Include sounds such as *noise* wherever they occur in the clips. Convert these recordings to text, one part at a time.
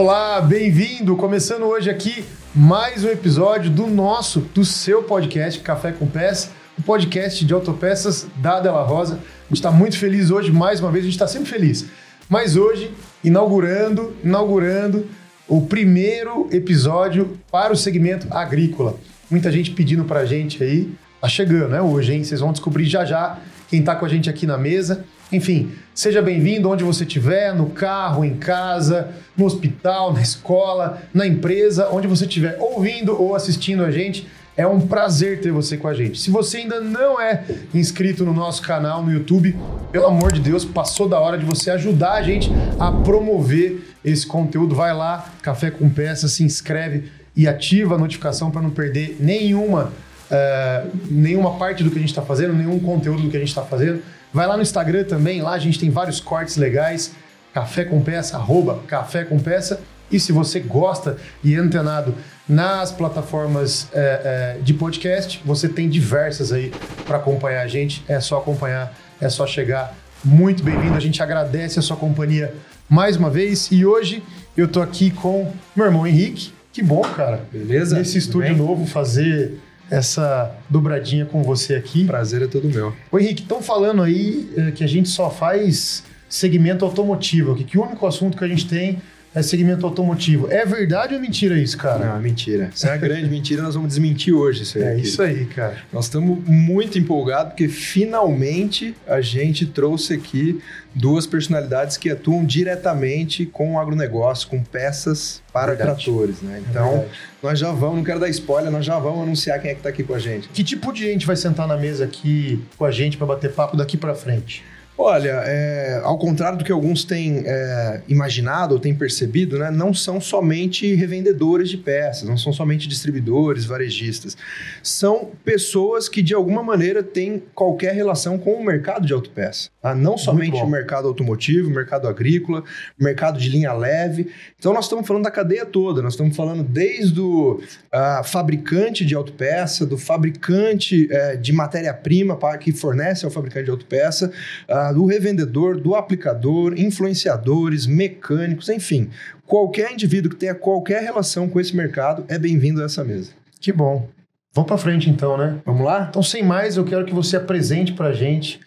Olá, bem-vindo! Começando hoje aqui mais um episódio do nosso, do seu podcast Café com Peça, o podcast de autopeças da Della Rosa. A gente está muito feliz hoje, mais uma vez, a gente está sempre feliz. Mas hoje, inaugurando, inaugurando o primeiro episódio para o segmento agrícola. Muita gente pedindo para a gente aí, tá chegando, né? Hoje, hein? Vocês vão descobrir já já quem está com a gente aqui na mesa. Enfim, seja bem-vindo onde você estiver, no carro, em casa, no hospital, na escola, na empresa, onde você estiver ouvindo ou assistindo a gente. É um prazer ter você com a gente. Se você ainda não é inscrito no nosso canal no YouTube, pelo amor de Deus, passou da hora de você ajudar a gente a promover esse conteúdo. Vai lá, Café com Peça, se inscreve e ativa a notificação para não perder nenhuma, uh, nenhuma parte do que a gente está fazendo, nenhum conteúdo do que a gente está fazendo. Vai lá no Instagram também, lá a gente tem vários cortes legais. Café com Peça, arroba Café com Peça. E se você gosta e é antenado nas plataformas é, é, de podcast, você tem diversas aí para acompanhar a gente. É só acompanhar, é só chegar. Muito bem-vindo, a gente agradece a sua companhia mais uma vez. E hoje eu tô aqui com meu irmão Henrique. Que bom, cara. Beleza? Nesse estúdio novo, fazer essa dobradinha com você aqui. Prazer é todo meu. Ô Henrique, estão falando aí é, que a gente só faz segmento automotivo, que, que o único assunto que a gente tem é segmento automotivo. É verdade ou é mentira isso, cara? Não, é mentira. Isso é uma *laughs* grande mentira, nós vamos desmentir hoje isso aí. É aqui. isso aí, cara. Nós estamos muito empolgados porque finalmente a gente trouxe aqui duas personalidades que atuam diretamente com o agronegócio, com peças para verdade. tratores, né? Então, é nós já vamos, não quero dar spoiler, nós já vamos anunciar quem é que está aqui com a gente. Que tipo de gente vai sentar na mesa aqui com a gente para bater papo daqui para frente? Olha, é, ao contrário do que alguns têm é, imaginado ou têm percebido, né, não são somente revendedores de peças, não são somente distribuidores, varejistas. São pessoas que, de alguma maneira, têm qualquer relação com o mercado de autopeça. Tá? Não somente o mercado automotivo, o mercado agrícola, o mercado de linha leve. Então, nós estamos falando da cadeia toda. Nós estamos falando desde o uh, fabricante de autopeça, do fabricante uh, de matéria-prima que fornece ao fabricante de autopeça, uh, do revendedor, do aplicador, influenciadores, mecânicos, enfim. Qualquer indivíduo que tenha qualquer relação com esse mercado é bem-vindo a essa mesa. Que bom. Vamos para frente então, né? Vamos lá? Então, sem mais, eu quero que você apresente para a gente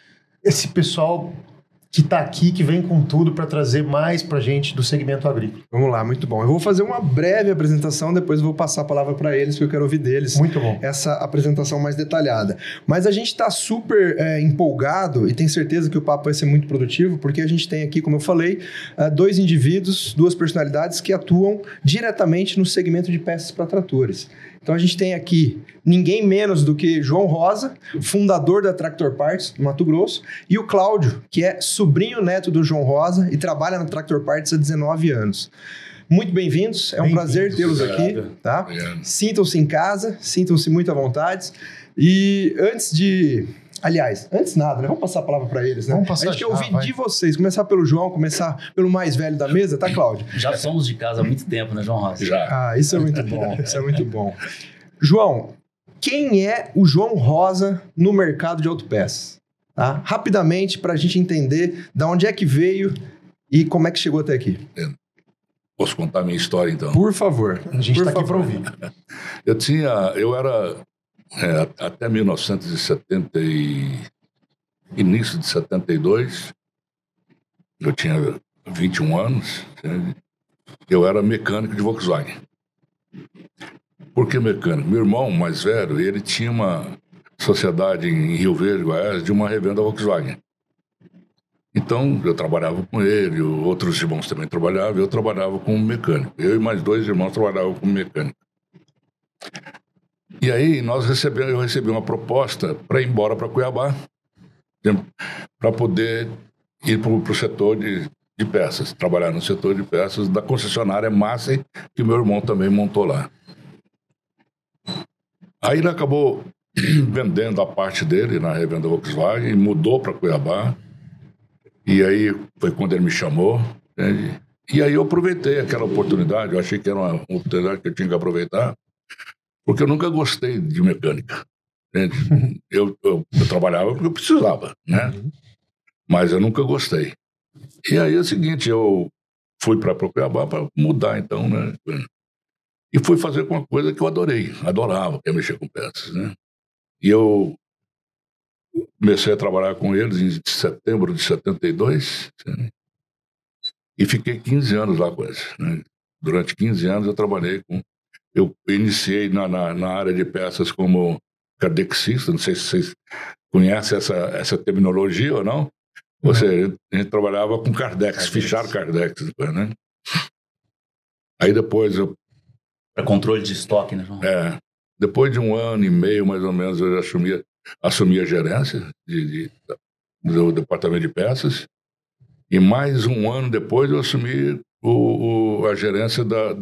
esse pessoal que está aqui, que vem com tudo para trazer mais para a gente do segmento agrícola. Vamos lá, muito bom. Eu vou fazer uma breve apresentação, depois vou passar a palavra para eles, que eu quero ouvir deles. Muito bom. Essa apresentação mais detalhada. Mas a gente está super é, empolgado e tem certeza que o papo vai ser muito produtivo, porque a gente tem aqui, como eu falei, é, dois indivíduos, duas personalidades que atuam diretamente no segmento de peças para tratores. Então a gente tem aqui ninguém menos do que João Rosa, fundador da Tractor Parts no Mato Grosso, e o Cláudio, que é sobrinho neto do João Rosa e trabalha na Tractor Parts há 19 anos. Muito bem-vindos, é um bem prazer tê-los aqui, tá? Sintam-se em casa, sintam-se muito à vontade. E antes de Aliás, antes nada, né? Vamos passar a palavra para eles, né? Vamos passar a gente quer ouvir vai. de vocês. Começar pelo João, começar pelo mais velho da mesa, tá, Cláudio? Já somos de casa há muito tempo, né, João Rossi? Já. Ah, isso é muito *laughs* bom. Isso é muito bom. João, quem é o João Rosa no mercado de autopeças? Tá? Rapidamente, para a gente entender de onde é que veio e como é que chegou até aqui. Posso contar minha história, então? Por favor. A gente está aqui para ouvir. Eu tinha, eu era é, até 1970 e início de 72, eu tinha 21 anos, eu era mecânico de Volkswagen. Por que mecânico? Meu irmão mais velho, ele tinha uma sociedade em Rio Verde, Goiás, de uma revenda Volkswagen. Então, eu trabalhava com ele, outros irmãos também trabalhavam, eu trabalhava como mecânico. Eu e mais dois irmãos trabalhavam como mecânico. E aí nós recebemos, eu recebi uma proposta para ir embora para Cuiabá, para poder ir para o setor de, de peças, trabalhar no setor de peças da concessionária Massa, que meu irmão também montou lá. Aí ele acabou *clears throat* vendendo a parte dele na revenda Volkswagen, mudou para Cuiabá. E aí foi quando ele me chamou. Entende? E aí eu aproveitei aquela oportunidade, eu achei que era uma oportunidade que eu tinha que aproveitar porque eu nunca gostei de mecânica. *laughs* Eu, eu, eu, trabalhava porque eu precisava, né? Uhum. Mas eu nunca gostei. E aí é o seguinte, eu fui para Cuiabá para mudar, então, né? E fui fazer uma coisa que eu adorei, adorava, que é mexer com peças, né? E eu comecei a trabalhar com eles em setembro de 72 né? e fiquei 15 anos lá com eles. Né? Durante 15 anos eu trabalhei com... Eu iniciei na, na, na área de peças como cardexista, não sei se vocês conhecem essa, essa terminologia ou não. Você, uhum. a gente trabalhava com Cardex, Cardex. fichar Cardex, né? Aí depois eu... Para controle de estoque, né, João? É. Depois de um ano e meio, mais ou menos, eu assumi, assumi a gerência de, de, do departamento de peças. E mais um ano depois eu assumi o, o, a gerência da,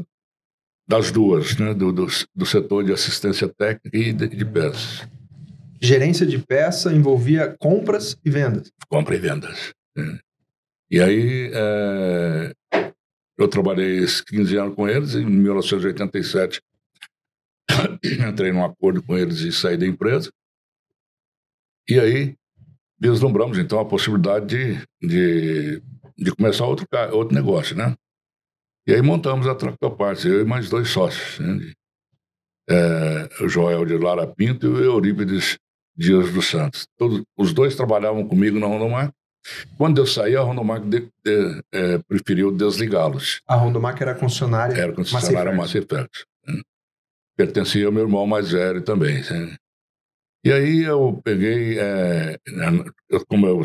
das duas, né? Do, do, do, setor de assistência técnica e de, de peças. Gerência de peça envolvia compras e vendas. Compra e vendas. É. E aí é, eu trabalhei 15 anos com eles. Em 1987 *coughs* entrei num acordo com eles e saí da empresa. E aí vislumbramos então a possibilidade de, de, de começar outro, outro negócio, né? E aí montamos a Tractoparts, eu e mais dois sócios, né? É, o Joel de Lara Pinto e o Eurípides Dias dos Santos. Todos, os dois trabalhavam comigo na Rondomac. Quando eu saí, a Rondomac de, de, é, preferiu desligá-los. A Rondomac era concessionária Era concessionária Massiflex. Né? Pertencia ao meu irmão mais velho também. Né? E aí eu peguei, é, como eu,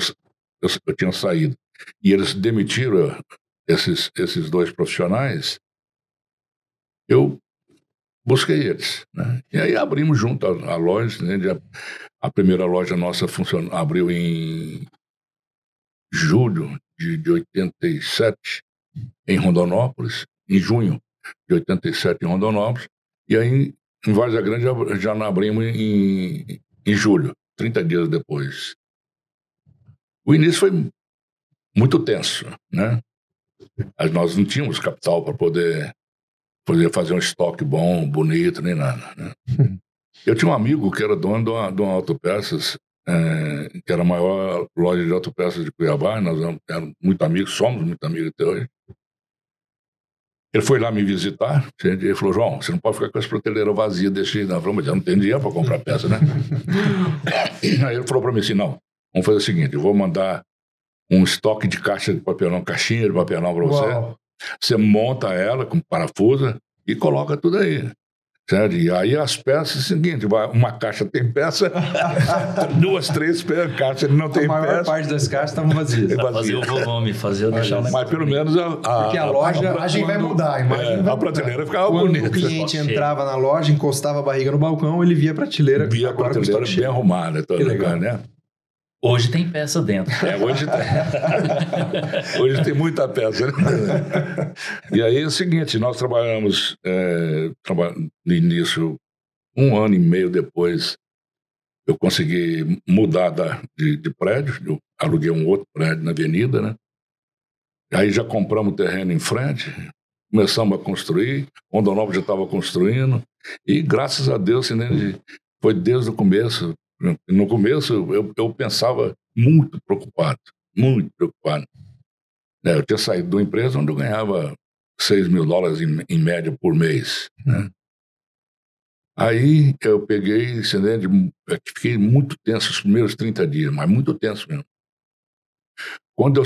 eu, eu, tinha saído, e eles demitiram esses, esses dois profissionais, eu busquei eles. Né? E aí abrimos junto a, a loja, né? A primeira loja nossa funcionou, abriu em julho de, de 87 em Rondonópolis, em junho de 87 em Rondonópolis, e aí em Várzea Grande já, já abrimos em, em julho, 30 dias depois. O início foi muito tenso, né? Mas nós não tínhamos capital para poder, poder fazer um estoque bom, bonito, nem nada. Né? *laughs* Eu tinha um amigo que era dono de uma, de uma autopeças, é, que era a maior loja de autopeças de Cuiabá, nós éramos muito amigos, somos muito amigos até hoje. Ele foi lá me visitar, ele falou, João, você não pode ficar com essa prateleira vazia desse jeito. Eu falei, mas eu não tenho dinheiro para comprar peça, né? *laughs* Aí ele falou para mim assim, não, vamos fazer o seguinte, eu vou mandar um estoque de caixa de papelão, caixinha de papelão para você. Você monta ela com parafusa e coloca tudo aí. Certo? E aí as peças, é o seguinte, uma caixa tem peça, *laughs* duas, três caixas não tem peça. A maior peça. parte das caixas estavam vazias. É fazer o volume, fazer o deixar Mas, mas pelo menos a, a, Porque a loja... A imagem vai mudar, a imagem é, vai A prateleira ficava quando bonita. o cliente entrava na loja, encostava a barriga no balcão, ele via a prateleira. Via a prateleira bem arrumada. Toda legal, né? Hoje tem peça dentro. É, hoje tem. *laughs* hoje tem muita peça. Né? E aí é o seguinte, nós trabalhamos é, no início, um ano e meio depois, eu consegui mudar da, de, de prédio, eu aluguei um outro prédio na avenida, né? Aí já compramos o terreno em frente, começamos a construir, Rondonópolis já estava construindo, e graças a Deus, assim, foi desde o começo, no começo, eu, eu pensava muito preocupado, muito preocupado. É, eu tinha saído de uma empresa onde eu ganhava 6 mil dólares em, em média por mês. Né? Aí eu peguei, é, fiquei muito tenso os primeiros 30 dias, mas muito tenso mesmo. Quando eu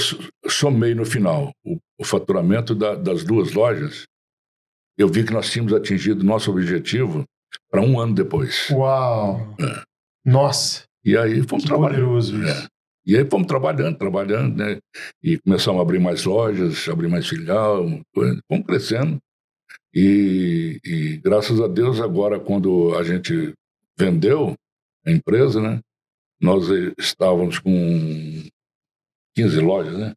somei no final o, o faturamento da, das duas lojas, eu vi que nós tínhamos atingido nosso objetivo para um ano depois. Uau! É. Nossa! E aí fomos que trabalhando. Poderoso isso. É. E aí fomos trabalhando, trabalhando, né? E começamos a abrir mais lojas, abrir mais filial, fomos crescendo. E, e, graças a Deus, agora, quando a gente vendeu a empresa, né? Nós estávamos com 15 lojas, né?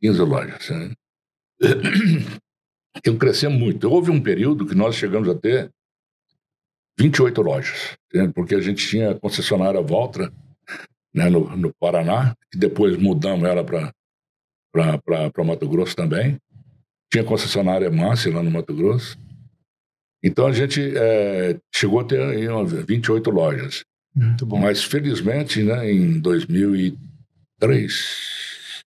15 lojas. Né? Eu cresci muito. Houve um período que nós chegamos a ter 28 lojas, porque a gente tinha concessionária Voltra né, no, no Paraná, que depois mudamos ela para Mato Grosso também. Tinha concessionária Márcia lá no Mato Grosso. Então a gente é, chegou a ter aí, 28 lojas. Muito bom. Mas felizmente, né, em 2003,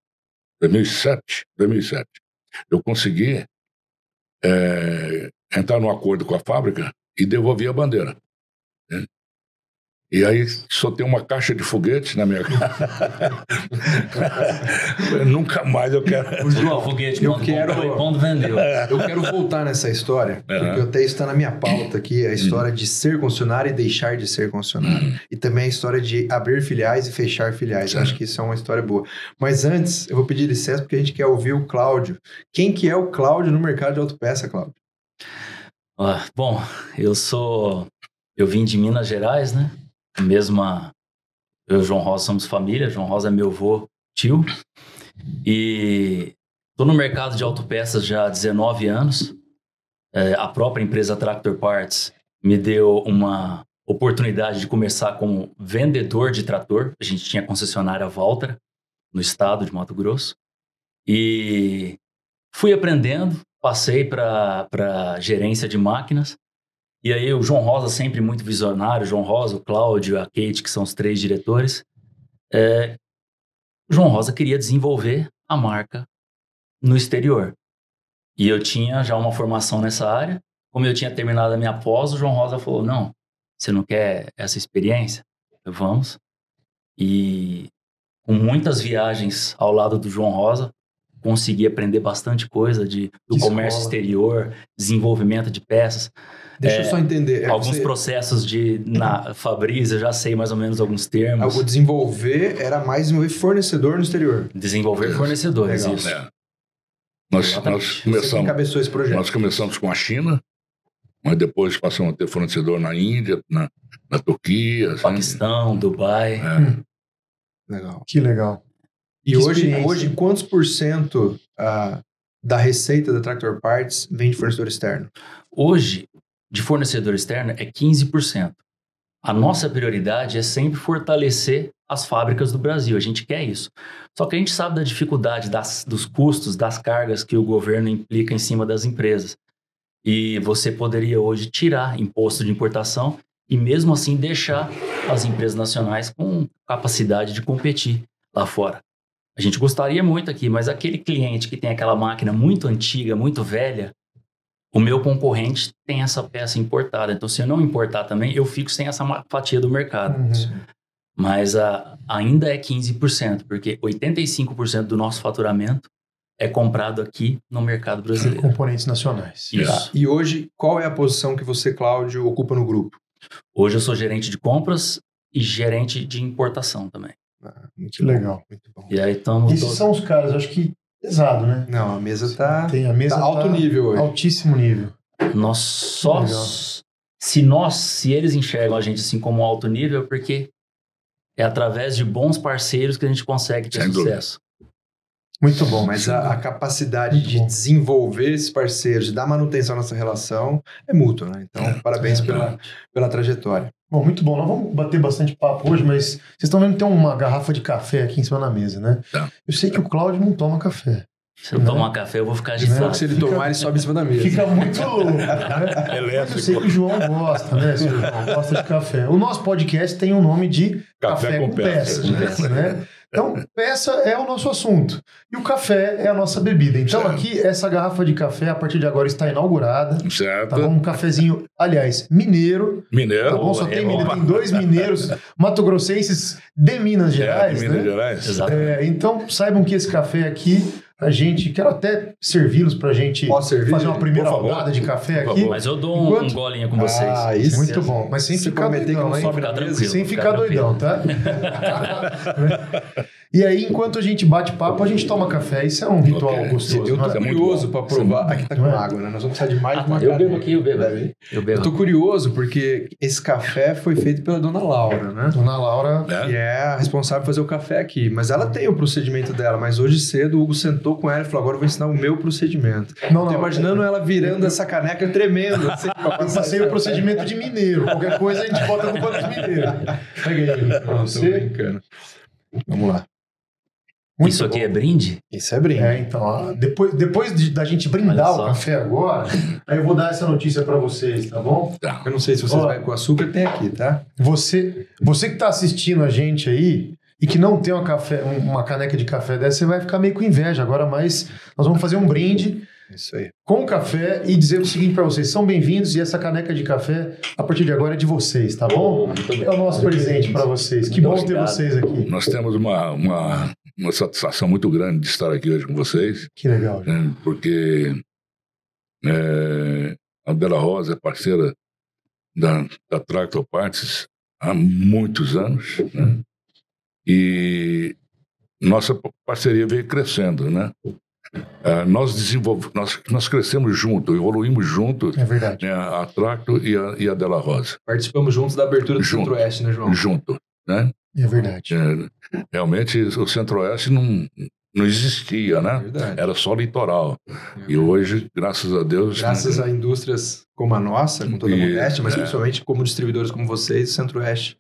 2007, 2007, eu consegui é, entrar num acordo com a fábrica e devolver a bandeira. né? E aí só tem uma caixa de foguetes na minha *laughs* casa. Nunca mais eu quero. João, foguete, eu quero- comprou quando vendeu. Eu quero voltar nessa história, porque Aham. até está na minha pauta aqui, a história de ser concessionário e deixar de ser concessionário. E também a história de abrir filiais e fechar filiais. Eu acho que isso é uma história boa. Mas antes, eu vou pedir licença porque a gente quer ouvir o Cláudio. Quem que é o Cláudio no mercado de autopeça, Cláudio? Bom, eu sou. Eu vim de Minas Gerais, né? Mesma. Eu e o João Rosa somos família. João Rosa é meu avô, tio. E tô no mercado de autopeças já há 19 anos. É, a própria empresa Tractor Parts me deu uma oportunidade de começar como vendedor de trator. A gente tinha concessionária Valtra no estado de Mato Grosso. E fui aprendendo, passei para gerência de máquinas. E aí o João Rosa, sempre muito visionário, João Rosa, o Cláudio, a Kate, que são os três diretores, é, João Rosa queria desenvolver a marca no exterior. E eu tinha já uma formação nessa área. Como eu tinha terminado a minha pós, o João Rosa falou, não, você não quer essa experiência? Vamos. E com muitas viagens ao lado do João Rosa, consegui aprender bastante coisa de, do comércio exterior, desenvolvimento de peças. Deixa eu É, só entender. É, alguns você- processos de na Fabris, eu já sei mais ou menos alguns termos. O desenvolver era mais desenvolver fornecedor no exterior. Desenvolver fornecedores, Legal. isso. É. Nós, nós, começamos, encabeçou esse projeto. nós começamos com a China, mas depois passamos a ter fornecedor na Índia, na, na Turquia. assim. Paquistão, Dubai. É. Legal. Que legal. E hoje, hoje, quantos por cento ah, da receita da Tractor Parts vem de fornecedor externo? Hoje, de fornecedor externo, é 15%. A nossa prioridade é sempre fortalecer as fábricas do Brasil. A gente quer isso. Só que a gente sabe da dificuldade das, dos custos, das cargas que o governo implica em cima das empresas. E você poderia hoje tirar imposto de importação e mesmo assim deixar as empresas nacionais com capacidade de competir lá fora. A gente gostaria muito aqui, mas aquele cliente que tem aquela máquina muito antiga, muito velha, o meu concorrente tem essa peça importada. Então, se eu não importar também, eu fico sem essa fatia do mercado. Uhum. Mas ah, ainda é 15%, porque 85% do nosso faturamento é comprado aqui no mercado brasileiro. Componentes nacionais. Isso. Tá. E hoje, qual é a posição que você, Cláudio, ocupa no grupo? Hoje eu sou gerente de compras e gerente de importação também. Ah, muito legal. Muito bom. E aí estamos. Esses são os caras, eu acho que pesado, né? Não, a mesa tá, Tem a mesa tá alto tá nível hoje. altíssimo nível. Nós só. Legal. Se nós, se eles enxergam a gente assim como alto nível, é porque é através de bons parceiros que a gente consegue ter Sem dúvida. sucesso. Muito bom. Mas a, a capacidade Muito de bom. desenvolver esses parceiros, de dar manutenção à nossa relação, é mútua, né? Então, parabéns É. pela, pela trajetória. Bom, muito bom. Nós vamos bater bastante papo hoje, mas vocês estão vendo que tem uma garrafa de café aqui em cima da mesa, né? Tá. Eu sei que o Cláudio não toma café. Se eu Né? tomar café, eu vou ficar Né? agitado. Se ele Fica- tomar, ele sobe em cima da mesa. Fica muito *laughs* louco, né? Elétrico. Eu sei que o João gosta, né? seu João gosta de café. O nosso podcast tem o nome de Café, Café com, com Peças, Peças. né? Então, peça é o nosso assunto. E o café é a nossa bebida. Então, Certo. aqui, essa garrafa de café, a partir de agora, está inaugurada. Certo? Tá bom? Um cafezinho, aliás, mineiro. Mineiro. Tá bom? Só tem, é mineiro, tem dois mineiros mato-grossenses de Minas É, Gerais, de Minas né? Gerais. Exato. É, então, saibam que esse café aqui, a gente. Quero até servi-los pra gente fazer uma primeira rodada de café aqui. favor. Mas eu dou um, Enquanto- um golinho com vocês. Ah, isso. Muito bom, mas sem Se ficar doidão, hein? Sem Fica ficar doidão, tá? *laughs* e aí, enquanto a gente bate papo, a gente toma café. Isso é um ritual Ok. gostoso. Eu não tô é? é curioso para provar. Aqui tá com Não é? água, né? Nós vamos precisar de mais Ah, de uma eu bebo aqui, eu bebo. Eu bebo. Eu tô curioso porque esse café foi feito pela dona Laura, né? Dona Laura. Né? Que é a responsável por fazer o café aqui. Mas ela tem o procedimento dela. Mas hoje cedo o Hugo sentou com ela e falou: agora eu vou ensinar o meu procedimento. Não, Tô não. imaginando ela virando essa caneca tremendo. Assim, pra Eu passar passei esse o procedimento de mineiro. Qualquer coisa a gente bota no banco de mineiro. Pega aí. Não, tô brincando. Vamos lá. Muito Isso aqui bom. é brinde? Isso é brinde. É, então, ó, depois, depois de- da gente brindar o café agora, *laughs* aí eu vou dar essa notícia pra vocês, tá bom? Eu não sei se vocês Ó. vai com açúcar, tem aqui, tá? Você, você que tá assistindo a gente aí, e que não tem uma, café, uma caneca de café dessa, você vai ficar meio com inveja. Agora, mas nós vamos fazer um brinde Isso aí. com café e dizer o seguinte para vocês: são bem-vindos e essa caneca de café, a partir de agora, é de vocês, tá bom? Muito bem. É o nosso presente para vocês. Que bom ter Obrigado. vocês aqui. Nós temos uma, uma, uma satisfação muito grande de estar aqui hoje com vocês, Que legal. né, porque é, a Bela Rosa é parceira da, da Tractor Parts há muitos anos, né, e nossa parceria veio crescendo, né? Ah, nós desenvolvemos, nós, nós crescemos junto, evoluímos junto, É verdade. né, a Tractor e a, e a Della Rosa, Participamos juntos da abertura do. Centro-Oeste, né, João? junto, né? É verdade. É, realmente o Centro-Oeste não, não existia, né? Verdade. Era só litoral. E hoje, graças a Deus, Graças a indústrias como a nossa, com toda a modéstia, mas é. principalmente como distribuidores como vocês, o Centro-Oeste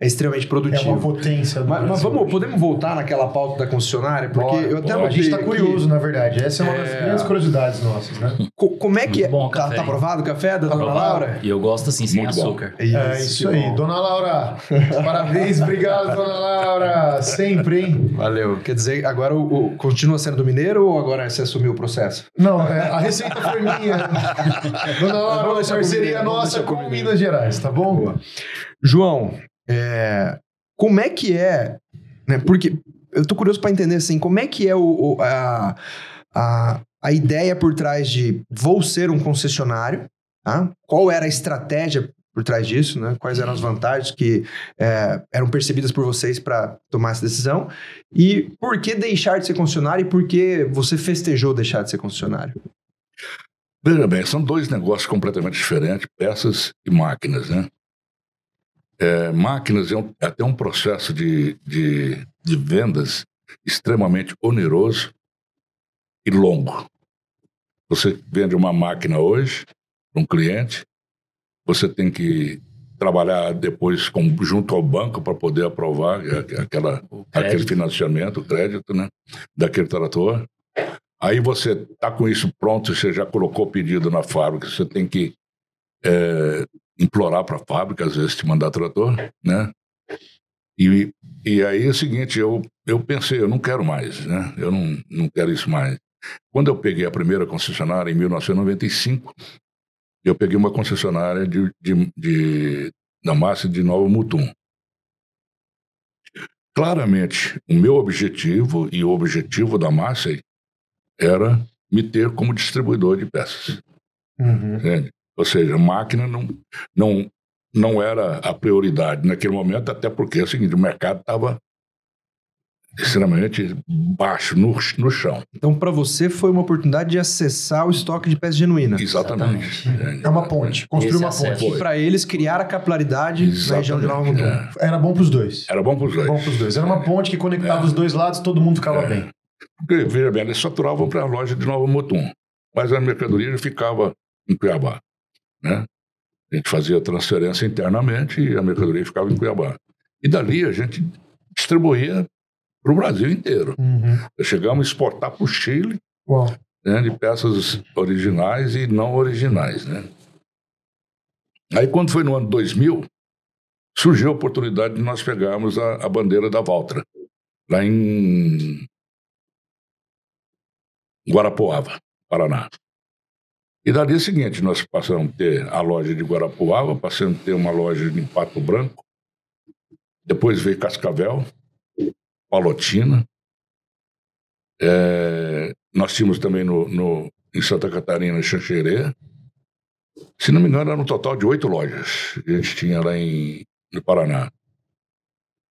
é extremamente É produtivo. uma potência do mas, mas vamos, podemos voltar naquela pauta da concessionária? Porque Bora, eu até bora. A gente está curioso, na verdade. Essa é uma das É. grandes curiosidades nossas, né? Co- como é que é? bom tá, tá aprovado o café da dona Aprovado. Laura? E eu gosto assim, sem Muito bom. açúcar. É isso que aí. bom. Dona Laura, *laughs* parabéns, obrigado, dona Laura. Sempre, hein? Valeu. Quer dizer, agora o, o- continua sendo do Mineiro ou agora você assumiu o processo? Não, é, a receita foi minha. *laughs* Dona Laura, Vamos uma parceria nossa com. Minas Gerais, tá bom? Boa. João, é, como é que é, né, porque eu tô curioso para entender assim, como é que é o, o- a, a, a ideia por trás de vou ser um concessionário, tá? qual era a estratégia por trás disso, né? quais eram as vantagens que é, eram percebidas por vocês para tomar essa decisão e por que deixar de ser concessionário e por que você festejou deixar de ser concessionário? Veja bem, são dois negócios completamente diferentes, peças e máquinas, né? É, máquinas é, um- é até um processo de, de, de vendas extremamente oneroso e longo. Você vende uma máquina hoje para um cliente, você tem que trabalhar depois com, junto ao banco para poder aprovar aquela, aquele financiamento, o crédito, né, daquele trator. Aí você tá com isso pronto, você já colocou o pedido na fábrica, você tem que é, implorar para a fábrica, às vezes te mandar trator, né? E, e aí é o seguinte, eu, eu pensei, eu não quero mais, né? Eu não, não quero isso mais. Quando eu peguei a primeira concessionária, em 1995, eu peguei uma concessionária de, de, de, da massa de Nova Mutum. Claramente, o meu objetivo e o objetivo da massa era me ter como distribuidor de peças. Uhum. Entende? Ou seja, a máquina não, não, não era a prioridade naquele momento, até porque é o seguinte, o mercado estava extremamente baixo, no, no chão. Então, para você foi uma oportunidade de acessar o estoque de peças genuínas. Exatamente. entende? É uma ponte, construir Esse uma acesso. ponte. E para eles criar a capilaridade na região de Nova Mutum. É. Era bom pros dois. Era bom para os dois. Bom pros dois. Era uma ponte que conectava os dois lados, todo mundo ficava É. bem. Porque, veja bem, eles faturavam para a loja de Nova Mutum, mas a mercadoria já ficava em Cuiabá. Né? A gente fazia transferência internamente e a mercadoria ficava em Cuiabá. E dali a gente distribuía para o Brasil inteiro. Uhum. Chegamos a exportar para o Chile né, de peças originais e não originais. Né? Aí, quando foi no ano 2000, surgiu a oportunidade de nós pegarmos a, a bandeira da Valtra, lá em Guarapuava, Paraná. E dali é o seguinte, nós passamos a ter a loja de Guarapuava, passamos a ter uma loja em Pato Branco, depois veio Cascavel, Palotina, é, nós tínhamos também no, no- em Santa Catarina, Xanxerê. Se não me engano, era um total de oito lojas a gente tinha lá em, no Paraná.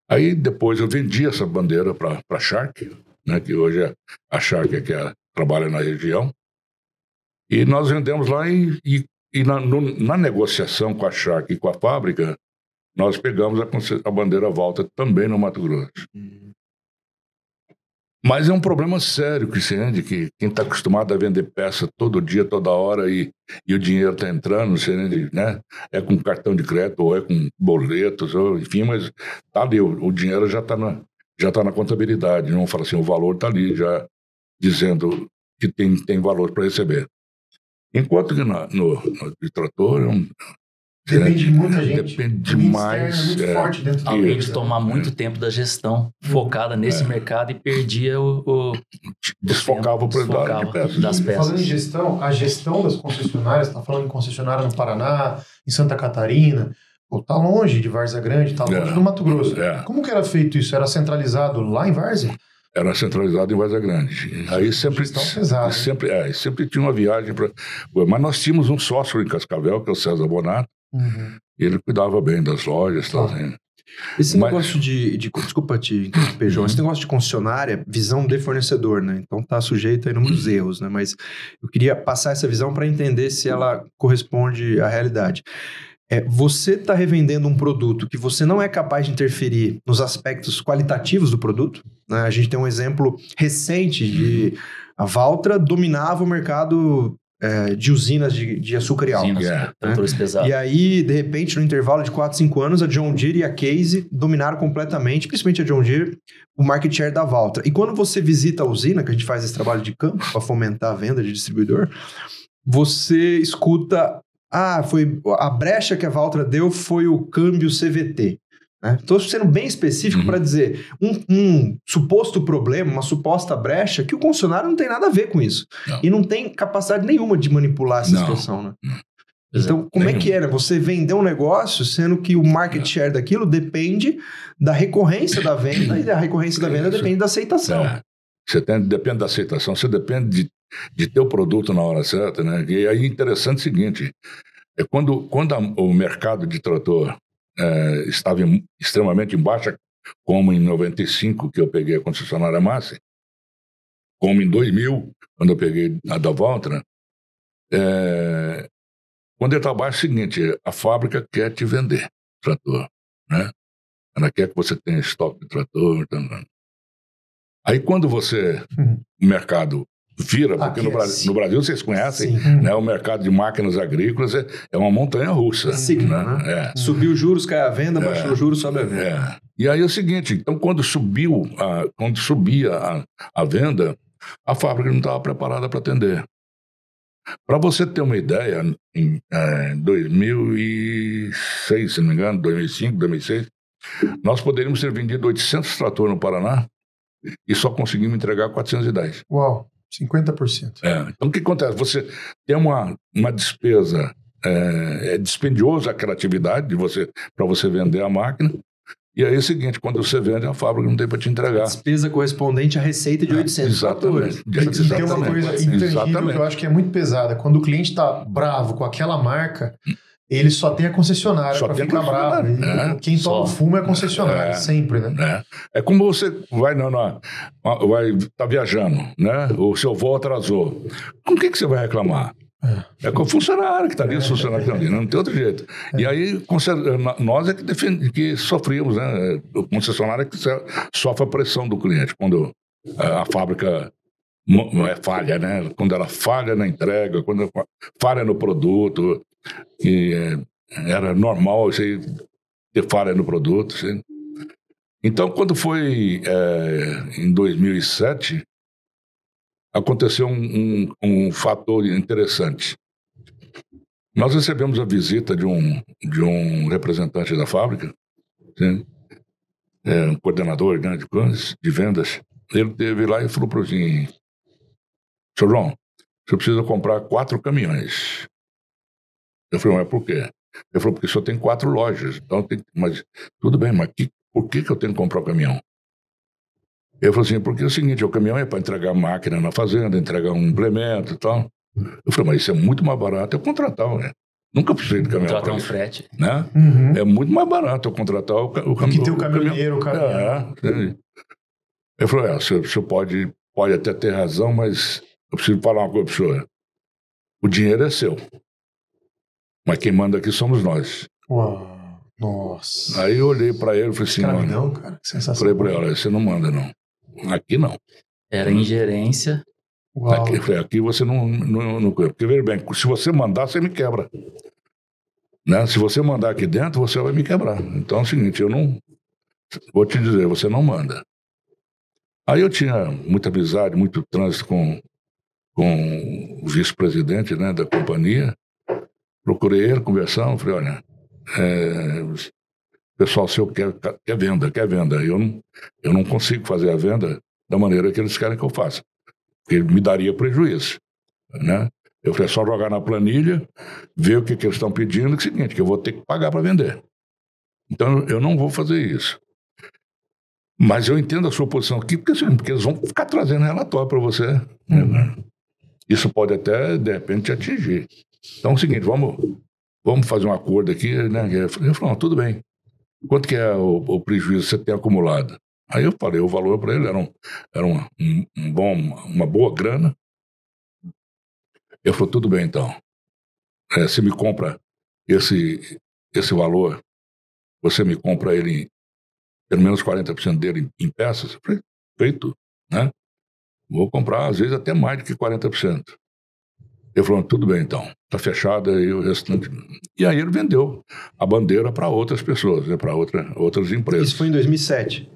Aí depois eu vendi essa bandeira para a Shark, né, que hoje é a Shark é que é- trabalha na região. E nós vendemos lá e, e, e na, no- na negociação com a Shark e com a fábrica, nós pegamos a, a bandeira volta também no Mato Grosso. Mas é um problema sério que se entende que quem está acostumado a vender peça todo dia, toda hora e, e o dinheiro está entrando, você entende, né? É com cartão de crédito ou é com boletos, ou, enfim, mas tá ali, o, o dinheiro já está na, já tá na contabilidade. Não fala assim, o valor está ali já dizendo que tem, tem valor para receber. Enquanto que no, no trator é um- Depende de muita gente. Depende O demais, É muito é. forte dentro do Além de tomar muito tempo da gestão focada nesse mercado e perdia o, o Desfocava o de peças. das E Falando em peças. gestão, a gestão das concessionárias, está falando em concessionária no Paraná, em Santa Catarina, pô, tá longe de Várzea Grande, tá longe É. do Mato Grosso. É. Como que era feito isso? Era centralizado lá em Várzea? Era centralizado em Vaza Grande. Aí sempre, pesada, hein? sempre, é, sempre tinha uma viagem para. Mas nós tínhamos um sócio em Cascavel, que é o César Bonato, e ele cuidava bem das lojas. Tal, Tá. assim. Esse Mas- negócio de, de- Desculpa te interromper, João. Esse negócio de concessionária, visão de fornecedor, né? Então tá sujeito a inúmeros erros, né? Mas eu queria passar essa visão para entender se ela corresponde à realidade. É, você está revendendo um produto que você não é capaz de interferir nos aspectos qualitativos do produto. né? A gente tem um exemplo recente de a Valtra dominava o mercado é, de usinas de, de açúcar e álcool. É. tratores pesados. E aí, de repente, no intervalo de 4, 5 anos, a John Deere e a Case dominaram completamente, principalmente a John Deere, o market share da Valtra. E quando você visita a usina, que a gente faz esse trabalho de campo para fomentar a venda de distribuidor, você escuta, ah, foi a brecha que a Valtra deu foi o câmbio CVT. Estou sendo bem específico Uhum. para dizer um, um suposto problema, uma suposta brecha, que o concessionário não tem nada a ver com isso. Não. E não tem capacidade nenhuma de manipular essa Não. situação, né? É. Então, como é que era? Você vender um negócio, sendo que o market share daquilo depende da recorrência da venda, e a recorrência da venda Isso. depende da aceitação. É. Você tem, depende da aceitação, você depende de, de ter o produto na hora certa, né? E aí interessante o seguinte, é quando, quando a- o mercado de trator é, estava em- extremamente em baixa, como em 95, que eu peguei a concessionária Massa, como em 2000, quando eu peguei a da Valtra, é, quando ele está baixo é o seguinte, a fábrica quer te vender trator, né? Ela quer que você tenha estoque de trator, então, Aí quando você, Uhum. o mercado vira, porque Aqui no, é Brasil, sim. no Brasil vocês conhecem, Sim. né, o mercado de máquinas agrícolas é, é uma montanha russa. Sigma, né? É. Subiu os juros, cai a venda, baixou os juros, sobe a venda. É. E aí é o seguinte, então quando subiu, a, quando subia a, a venda, a fábrica não estava preparada para atender. Para você ter uma ideia, em é, 2006, se não me engano, 2005, 2006, nós poderíamos ter vendido 800 tratores no Paraná e só conseguimos entregar 410. Uau, 50%. É, então o que acontece? Você tem uma, uma despesa, é, é dispendioso a criatividade de você para você vender a máquina. E aí é o seguinte, quando você vende, a fábrica não tem para te entregar. Despesa correspondente à receita de 800 Exatamente. fatores. Tem uma Exatamente. coisa intangível Exatamente. que eu acho que é muito pesada. Quando o cliente está bravo com aquela marca, ele só tem a concessionária para ficar bravo. concessionária, E é. Quem toma o fumo é a concessionária, É. sempre, né? né? É como você vai na, na- vai tá viajando, né? O seu voo atrasou. Com quem que você vai reclamar? É com o funcionário que está ali, o funcionário que está ali, não tem outro jeito. E aí, nós é que, defend, que sofríamos, né? O concessionário é que so- sofre a pressão do cliente quando a, fábrica não é falha, né? Quando ela falha na entrega, quando falha no produto, e é, era normal aí, ter falha no produto. Então, quando foi é, em 2007, aconteceu um, um, um fator interessante. Nós recebemos a visita de um, de um representante da fábrica, sim, é, um coordenador né, de, de vendas. Ele teve lá e falou para mim, Sr. João, você precisa comprar quatro caminhões. Eu falei, mas por quê? Ele falou, porque só tem quatro lojas. Então tem, mas tudo bem, mas que, por que, que eu tenho que comprar o caminhão? Ele falou assim, porque é o seguinte, o caminhão é para entregar máquina na fazenda, entregar um implemento e tal. Eu falei, mas isso é muito mais barato eu contratar, né? Nunca precisei de caminhão Contratar um isso, frete. né? Uhum. É muito mais barato eu contratar o, ca- o que caminhão. ter o caminhoneiro, o caminhão. É, sim. Ele falou, é, o senhor, o senhor pode, pode até ter razão, mas eu preciso falar uma coisa para o senhor. O dinheiro é seu. Mas quem manda aqui somos nós. Uau, nossa. Aí eu olhei para ele e falei assim, Escravidão, cara, que sensação. falei para ele, olha, você não manda não. Aqui não. Era ingerência. Uau. Aqui, falei, aqui você não, não, não. Porque, veja bem, se você mandar, você me quebra. Né? Se você mandar aqui dentro, você vai me quebrar. Então é o seguinte, eu não. Vou te dizer, você não manda. Aí eu tinha muita amizade, muito trânsito com, com o vice-presidente né, da companhia. Procurei ele, conversamos, falei, olha, é, pessoal seu quer, quer venda, quer venda. Eu não, eu não consigo fazer a venda da maneira que eles querem que eu faça, porque me daria prejuízo, né? Eu falei, é só jogar na planilha, ver o que, que eles estão pedindo, que é o seguinte, que eu vou ter que pagar para vender. Então, eu não vou fazer isso. Mas eu entendo a sua posição aqui, porque, assim, porque eles vão ficar trazendo relatório para você. Né? Isso pode até, de repente, te atingir. Então é o seguinte, vamos, vamos fazer um acordo aqui. Né? Eu tudo bem. Quanto que é o, o prejuízo que você tem acumulado? Aí eu falei o valor para ele, era, um, era um, um, bom, uma boa grana. Ele falou, tudo bem então. É, você me compra esse, esse valor, você me compra ele pelo menos 40% dele em peças. Eu falei, feito, né? Vou comprar, às vezes, até mais do que 40%. Ele falou, tudo bem então, está fechado aí o restante. E aí ele vendeu a bandeira para outras pessoas, né, para outra, outras empresas. Isso foi em 2007?